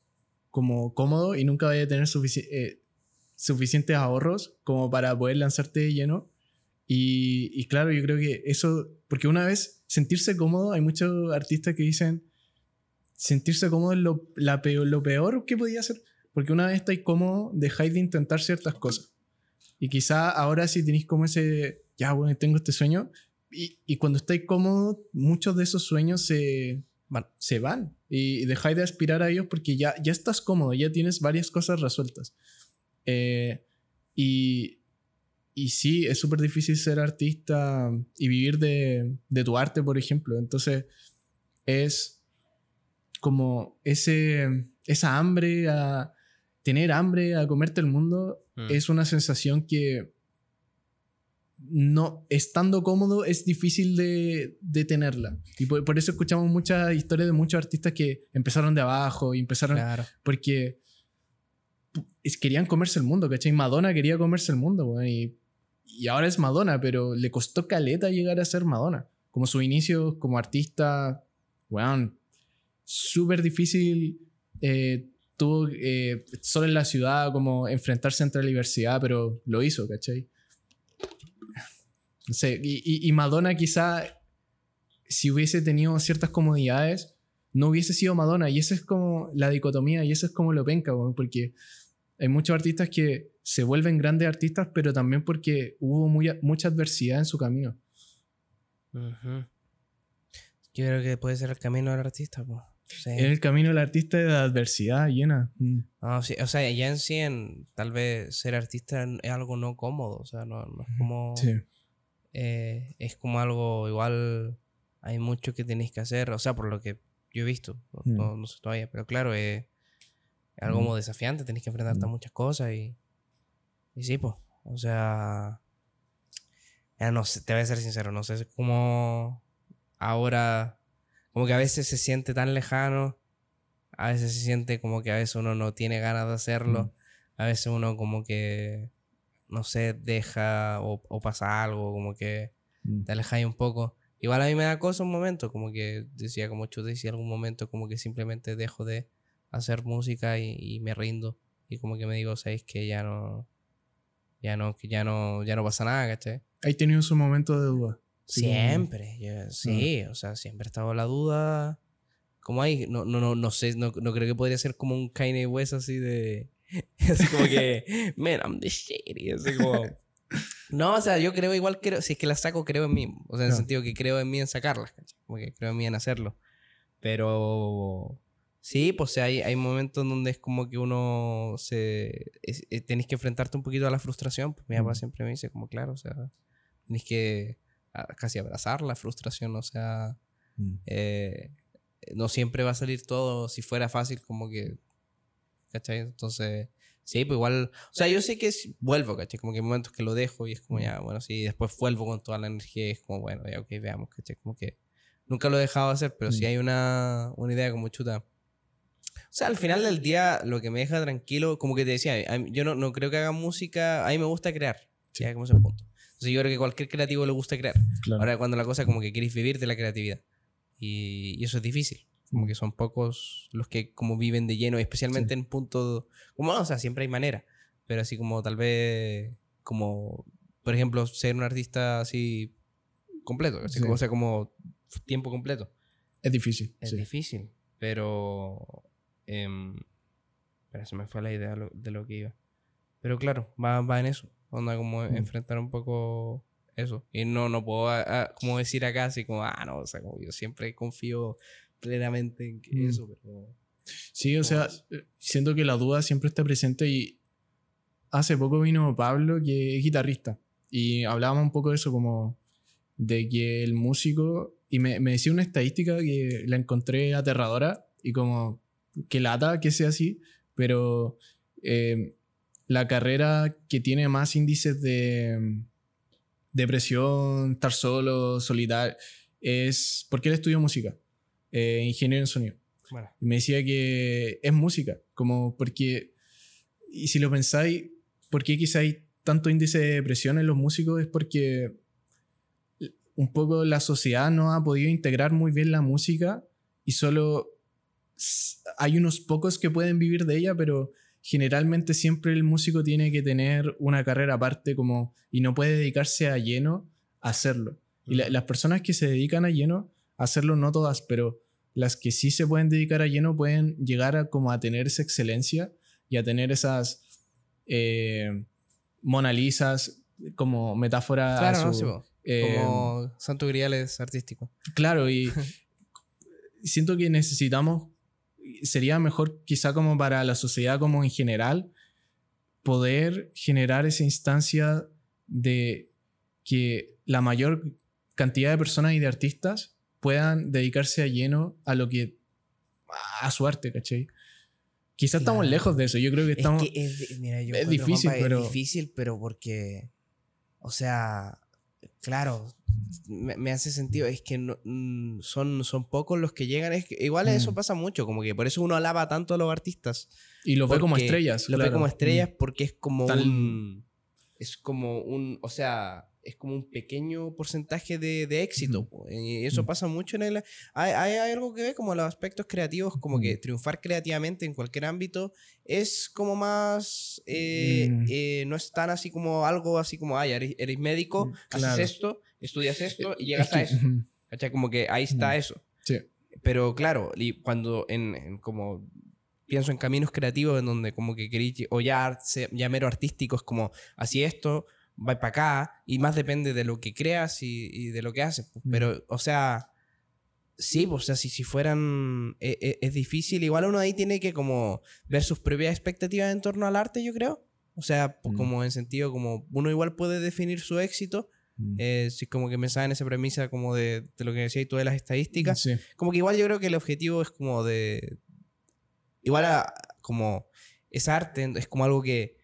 como cómodo y nunca vaya a tener eh, suficientes ahorros como para poder lanzarte de lleno. Y, claro, yo creo que eso, porque una vez sentirse cómodo, hay muchos artistas que dicen, sentirse cómodo es lo, la peor, lo peor que podía hacer, porque una vez estáis cómodo, dejáis de intentar ciertas cosas. Y quizá ahora si tenéis como ese, ya bueno, tengo este sueño, y, cuando estáis cómodo, muchos de esos sueños se van, se van y dejáis de aspirar a ellos porque ya, ya estás cómodo, ya tienes varias cosas resueltas. Eh, y, y sí, es súper difícil ser artista y vivir de, de, tu arte, por ejemplo. Entonces, es como ese, esa hambre a tener hambre a comerte el mundo, mm. es una sensación que no, estando cómodo es difícil de, de tenerla. Y por, eso escuchamos muchas historias de muchos artistas que empezaron de abajo y empezaron porque querían comerse el mundo, ¿cachai? Madonna quería comerse el mundo, y, y, ahora es Madonna, pero le costó caleta llegar a ser Madonna. Como su inicio como artista, weón, súper difícil. Eh, tuvo eh, solo en la ciudad como enfrentarse ante la diversidad, pero lo hizo, ¿cachai? y, Madonna quizá, si hubiese tenido ciertas comodidades, no hubiese sido Madonna. Y esa es como la dicotomía y eso es como lo penca, porque hay muchos artistas que se vuelven grandes artistas, pero también porque hubo mucha adversidad en su camino. Yo creo que puede ser el camino del artista, pues. El camino del artista de la adversidad llena. Mm. o sea, ya en sí, tal vez ser artista es algo no cómodo, o sea, no, es como... Eh, es como algo igual, hay mucho que tenéis que hacer, o sea, por lo que yo he visto, no, mm. sé todavía, pero claro, es algo mm. como desafiante, tenéis que enfrentarte a mm. muchas cosas y, y sí, pues, o sea, ya no sé, te voy a ser sincero, no sé es como ahora, como que a veces se siente tan lejano, a veces se siente como que a veces uno no tiene ganas de hacerlo, a veces uno como que no sé, deja o, pasa algo, como que mm. te alejas un poco. Igual a mí me da cosa un momento, como que decía, como Chu decía algún momento, como que simplemente dejo de hacer música y, me rindo. Y como que me digo, sabéis que ya no, ya no, que ya no, ya no pasa nada, ¿cachai? ¿Hay tenido su momento de duda? Siempre, sí, o sea, siempre he estado la duda. Como hay, no, no, no, no sé, no, no creo que podría ser como un Kanye West así de así como que, man, I'm the shady. Así como. No, o sea, yo creo igual, creo, si es que las saco, creo en mí. O sea, en el sentido que creo en mí en sacarlas, Como que creo en mí en hacerlo. Pero. Sí, pues hay, hay momentos donde es como que uno se. Eh, tenés que enfrentarte un poquito a la frustración. Pues mi papá siempre me dice, como, claro, o sea, tenés que casi abrazar la frustración, o sea. Mm. Eh, no siempre va a salir todo. Si fuera fácil, como que ¿cachai? Entonces, sí, pues igual, o sea, yo sé que vuelvo, ¿cachai? Como que hay momentos que lo dejo y es como ya, bueno, sí, después vuelvo con toda la energía y es como, bueno, ya, ok, veamos, ¿cachai? Como que nunca lo he dejado de hacer, pero si sí hay una, una idea como chuta. O sea, al final del día, lo que me deja tranquilo, como que te decía, yo no, no creo que haga música, a mí me gusta crear, sí. como ese punto. Entonces yo creo que cualquier creativo le gusta crear. Ahora cuando la cosa como que quieres vivir de la creatividad. Y, y, eso es difícil. Como que son pocos los que como viven de lleno, especialmente en puntos... Como, o sea, siempre hay manera. Pero así como tal vez, como, por ejemplo, ser un artista así completo. Así como, o sea, como tiempo completo. Es difícil. Es difícil. Pero em, pero se me fue la idea de lo que iba. Pero claro, va, va en eso. Onda como Mm. enfrentar un poco eso. Y no, no puedo ah, ah, como decir acá así como, ah, no, o sea, como yo siempre confío plenamente en que Mm. eso, pero... Sí, o sea, Todas. eh, siento que la duda siempre está presente y hace poco vino Pablo, que es guitarrista, y hablábamos un poco de eso, como de que el músico, y me, me decía una estadística que la encontré aterradora y como que lata que sea así, pero eh, la carrera que tiene más índices de mm, depresión, estar solo, solitario, es porque él estudió música, eh, ingeniero en sonido. Bueno, Y me decía que es música, como porque, y si lo pensáis, ¿por qué quizá hay tanto índice de depresión en los músicos? Es porque un poco la sociedad no ha podido integrar muy bien la música y solo hay unos pocos que pueden vivir de ella, pero generalmente siempre el músico tiene que tener una carrera aparte como y no puede dedicarse a lleno a hacerlo. Y la- las personas que se dedican a lleno a hacerlo, no todas, pero las que sí se pueden dedicar a lleno pueden llegar a como a tener esa excelencia y a tener esas eh, Mona Lisas como metáfora. a claro, no, sí, eh, como Santo Grial es artístico. Claro, y siento que necesitamos, sería mejor quizá como para la sociedad como en general, poder generar esa instancia de que la mayor cantidad de personas y de artistas puedan dedicarse a lleno a lo que a su arte, ¿cachai? Quizás estamos Claro. lejos de eso, yo creo que estamos... Es que es, mira, yo es encuentro, difícil, pero- Es difícil, pero porque... O sea, claro, me, me hace sentido. Es que no- mm, son, son pocos los que llegan. Es que, igual eso Mm. pasa mucho, como que por eso uno alaba tanto a los artistas. y lo ve como estrellas. Lo ve claro. como estrellas Mm. porque es como Tan- un. Es como un. O sea, es como un pequeño porcentaje de, de éxito. Po. Y eso Mm. pasa mucho en el. Hay, hay, hay algo que ve como los aspectos creativos, como que Mm. triunfar creativamente en cualquier ámbito es como más. eh, Mm. eh, no es tan así como algo así como, ay, eres, eres médico, Mm, haces claro. esto, estudias esto y Es llegas a eso. Como que ahí está Mm. eso. Sí. Pero claro, y cuando en, en como pienso en caminos creativos en donde como que queréis, o ya, ya mero artístico, es como así esto, va para acá, y más depende de lo que creas y, y de lo que haces. pues. Mm. Pero, o sea, sí, pues, o sea, si, si fueran, e- e- es, difícil, igual uno ahí tiene que como ver sus propias expectativas en torno al arte, yo creo. O sea, pues, Mm. como en sentido, como uno igual puede definir su éxito, mm. eh, si como que me en esa premisa como de, de lo que decía y tú de las estadísticas, Sí. como que igual yo creo que el objetivo es como de. Igual a, como. Es arte, es como algo que.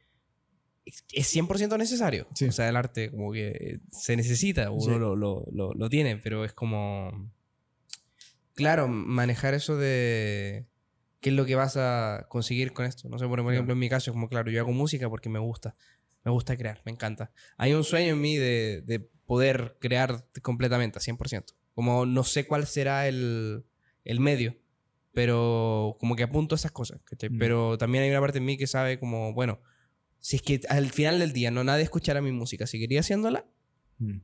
es- Es 100% necesario. Sí. O sea, el arte como que se necesita, uno Sí. lo, lo, lo, lo tiene, pero es como. Claro, manejar eso de. ¿Qué es lo que vas a conseguir con esto? No sé, por ejemplo, en mi caso, como, claro, yo hago música porque me gusta. Me gusta crear, me encanta. Hay un sueño en mí de, de poder crear completamente, a 100%. Como no sé cuál será el, el medio, pero como que apunto a esas cosas. Mm. Pero también hay una parte en mí que sabe como, bueno, si es que al final del día no nadie escuchara mi música, ¿seguiría haciéndola? Mm.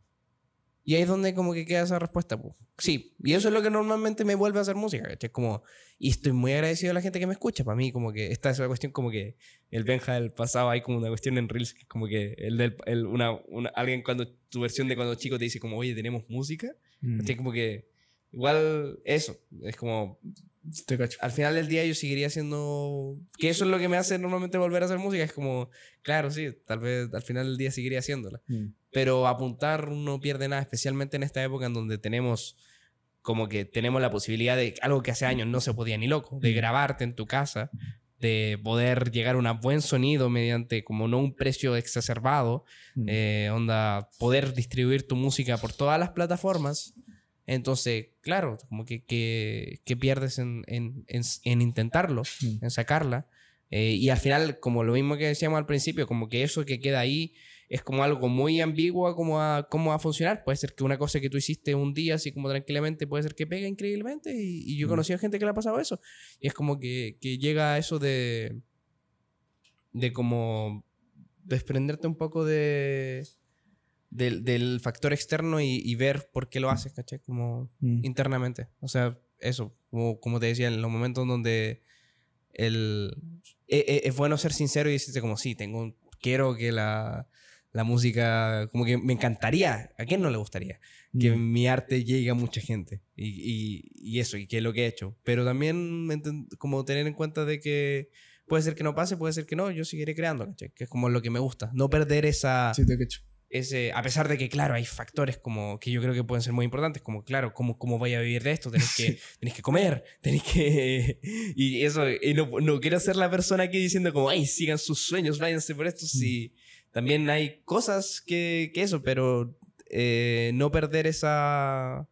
Y ahí es donde como que queda esa respuesta. Sí, y eso es lo que normalmente me vuelve a hacer música. ¿cachai? Como, y estoy muy agradecido a la gente que me escucha. Para mí como que esta es una cuestión como que el Benja del pasado, hay como una cuestión en Reels, que es como que el del, el- una, una- alguien cuando tu versión de cuando chico te dice como, oye, tenemos música. Mm. Como que igual eso, es como, Te cacho. al final del día yo seguiría haciendo, que eso es lo que me hace normalmente volver a hacer música. Es como, claro, sí, tal vez al final del día seguiría haciéndola Mm. pero apuntar no pierde nada, especialmente en esta época en donde tenemos como que tenemos la posibilidad de algo que hace años no se podía ni loco, de Mm. grabarte en tu casa, de poder llegar a un buen sonido mediante como no un precio exacerbado, Mm. eh, onda, poder distribuir tu música por todas las plataformas. Entonces, claro, como que, que, que pierdes en, en, en, en intentarlo, Mm. en sacarla. Eh, y al final, como lo mismo que decíamos al principio, como que eso que queda ahí es como algo muy ambiguo a cómo, a cómo va a funcionar. Puede ser que una cosa que tú hiciste un día así como tranquilamente puede ser que pegue increíblemente. Y, y yo he Mm. conocido gente que le ha pasado eso. Y es como que, que llega a eso de, de como desprenderte un poco de, del, del factor externo y, y ver por qué lo haces, ¿cachai? Como Mm. internamente. O sea, eso, como, como te decía, en los momentos donde el, e- e- es, bueno ser sincero y decirte como, sí, tengo quiero que la, la música, como que me encantaría, ¿a quién no le gustaría? Que Mm. mi arte llegue a mucha gente y, y, y eso, y que es lo que he hecho. Pero también como tener en cuenta de que puede ser que no pase, puede ser que no, yo seguiré creando, ¿cachai? Que es como lo que me gusta. No perder esa Sí, te cacho. Ese, a pesar de que, claro, hay factores como que yo creo que pueden ser muy importantes, como, claro, cómo, cómo voy a vivir de esto, tenés que, tenés que comer, tenés que... Y eso, y no, no quiero ser la persona aquí diciendo como, ay, sigan sus sueños, váyanse por esto, sí. También hay cosas que, que eso, pero eh, no perder esa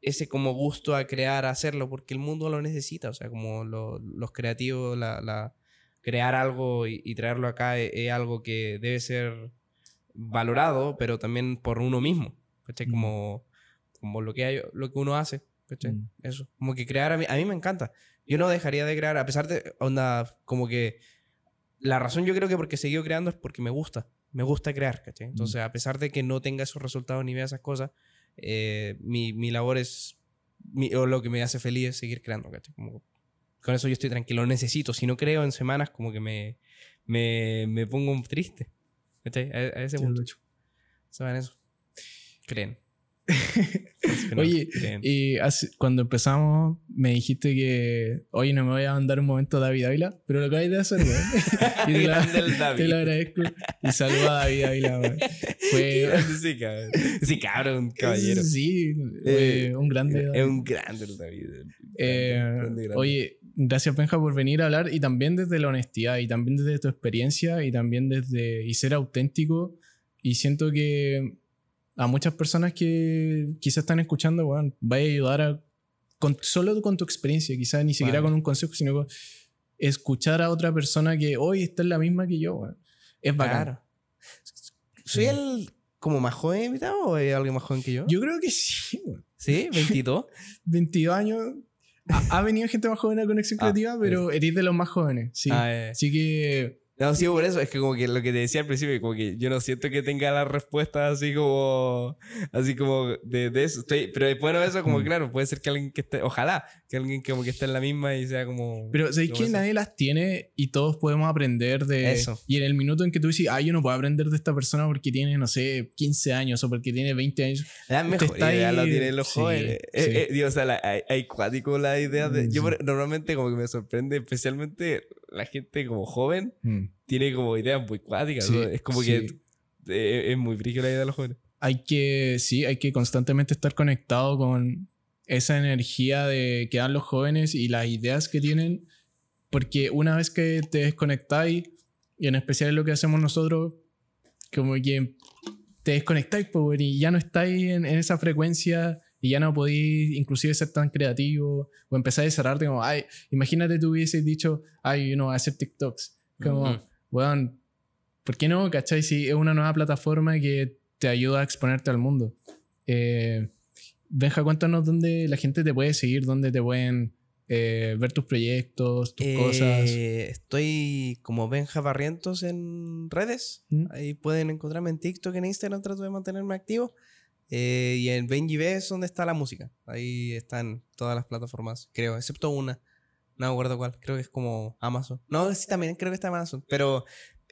ese como gusto a crear, a hacerlo, porque el mundo lo necesita, o sea, como lo- los creativos, la, la- crear algo y, y traerlo acá es, es algo que debe ser valorado, pero también por uno mismo, ¿cachai? Mm. Como, como lo, que hay, lo que uno hace, ¿cachai? Mm. Eso, como que crear, a mí, a mí me encanta. Yo no dejaría de crear, a pesar de, onda, como que la razón yo creo que porque seguido creando es porque me gusta, me gusta crear, ¿cachai? Entonces, a pesar de que no tenga esos resultados ni vea esas cosas, eh, mi, mi labor es, mi- o lo que me hace feliz es seguir creando, ¿cachai? Como, con eso yo estoy tranquilo, necesito. Si no creo en semanas, como que me, me, me pongo triste. A, a ese Sí, punto. ¿Saben eso? Creen. Oye, creen. Y hace- cuando empezamos, me dijiste que, oye, no me voy a mandar un momento David Ávila, pero lo acabas de hacer, güey. y te, la- Grande David. te lo agradezco. Y saludo a David Ávila, Fue. grande ese cabrón. Sí, cabrón, caballero. Sí, Eh, un grande. Es David. un grande el David. Grande, Eh, grande, grande. Oye, gracias Benja por venir a hablar y también desde la honestidad y también desde tu experiencia y también desde y ser auténtico y siento que a muchas personas que quizás están escuchando, bueno, va a ayudar a con, solo con tu experiencia, quizás ni siquiera Vale. con un consejo, sino con escuchar a otra persona que hoy está en la misma que yo, weón. Es bacán. Claro. ¿Soy el como más joven invitado o hay alguien más joven que yo? Yo creo que sí. ¿Sí? ¿22? 22 años. Ha, ha venido gente más joven a Conexión Ah, Creativa, pero eres de los más jóvenes, sí. Ah, eh. Así que No, sí, por eso. Es que como que lo que te decía al principio, como que yo no siento que tenga las respuestas así como... Así como de, de eso. Estoy, pero bueno, eso como Mm. claro, puede ser que alguien que esté... Ojalá, que alguien que como que esté en la misma y sea como... Pero ¿sabéis que nadie las tiene y todos podemos aprender de... Eso. Y en el minuto en que tú dices, ah, yo no puedo aprender de esta persona porque tiene, no sé, 15 años o porque tiene 20 años. La mejor está idea ahí- lo tienen los sí, jóvenes. Eh, sí. eh, digo, o sea, la- hay, hay cuático la idea de... Mm, Yo por- normalmente como que me sorprende, especialmente la gente como joven, tiene como ideas muy cuáticas. Sí, ¿no? Es como sí. que eh, es muy brígida la idea de los jóvenes. Hay que, sí, hay que constantemente estar conectado con esa energía de que dan los jóvenes y las ideas que tienen, porque una vez que te desconectáis, y en especial es lo que hacemos nosotros, como que te desconectáis pues, y ya no estáis en, en esa frecuencia y ya no podéis inclusive ser tan creativo o empezar a cerrarte como, ay, imagínate tú hubieses dicho, ay, no, voy a hacer TikToks. Como, weón, ¿por qué no? ¿Cachai? Si es una nueva plataforma que te ayuda a exponerte al mundo. Eh, Benja, cuéntanos dónde la gente te puede seguir, dónde te pueden eh, ver tus proyectos, tus cosas. Eh, Estoy como Benja Barrientos en redes. ¿Mm? Ahí pueden encontrarme en TikTok, en Instagram, trato de mantenerme activo. Eh, y en Benji B es donde está la música. Ahí están todas las plataformas, creo, excepto una. No me acuerdo cuál. Creo que es como Amazon. No, sí, también creo que está Amazon. Pero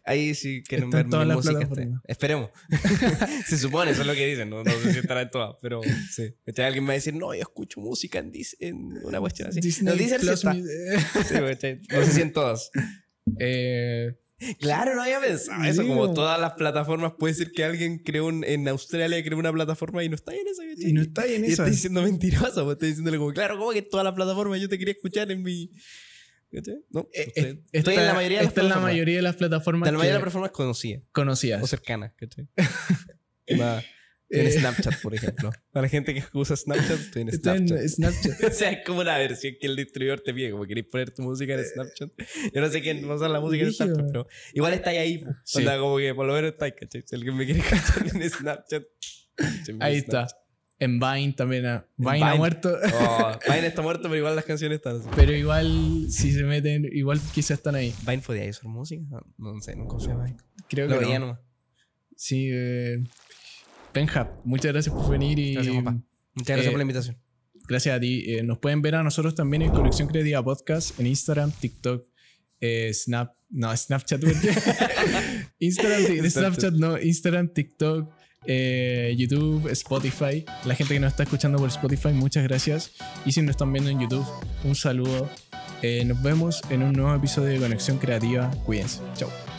ahí sí quieren ver todas mi música. este, Esperemos. Se supone, eso es lo que dicen. No, no sé si estará en todas, pero sí. Alguien me va a decir, no, yo escucho música en, Dis- en una cuestión así. Disney no, Deezer sí está. Sí. No sé si en todas. Eh, Claro, no había pensado eso. Como como- todas las plataformas, puede ser que alguien creó un- en Australia creó una plataforma y no está en esa. ¿cachai? y no está en Y eso. está diciendo mentiroso, pues está diciéndole como, claro, ¿cómo que todas las plataformas yo te quería escuchar en mi. ¿Cachai? No, Eh, usted- está- en la mayoría de las está en la plataformas. mayoría de las plataformas De la mayoría de las plataformas conocidas conocidas. o cercanas, en Eh. Snapchat, por ejemplo. Para la gente que usa Snapchat, estoy en Snapchat. O sea, es como una versión que el distribuidor te pide, como queréis poner tu música en Snapchat. Yo no sé quién va a usar la música en. Snapchat, pero igual está ahí. Sí. Onda, como que por lo menos está ahí, ¿cachai? Si alguien me quiere escuchar en Snapchat. Ahí está. En Vine también. ah. En Vine ha muerto. Oh, Vine está muerto, pero igual las canciones están así. Pero igual, si se meten, igual quizás están ahí. ¿Vine podía usar música? No, no sé, nunca usé Vine. Creo Lo que veía no. nomás. Sí, eh, Benja, muchas gracias por venir y Gracias, compa. Muchas gracias Eh, por la invitación. gracias a ti. Eh, nos pueden ver a nosotros también en Conexión Creativa Podcast, en Instagram, TikTok, eh, Snap, no, Snapchat, Instagram, Snapchat, no, Instagram, TikTok, eh, YouTube, Spotify. La gente que nos está escuchando por Spotify, muchas gracias. Y si nos están viendo en YouTube, un saludo. nos vemos en un nuevo episodio de Conexión Creativa. Cuídense. Chao.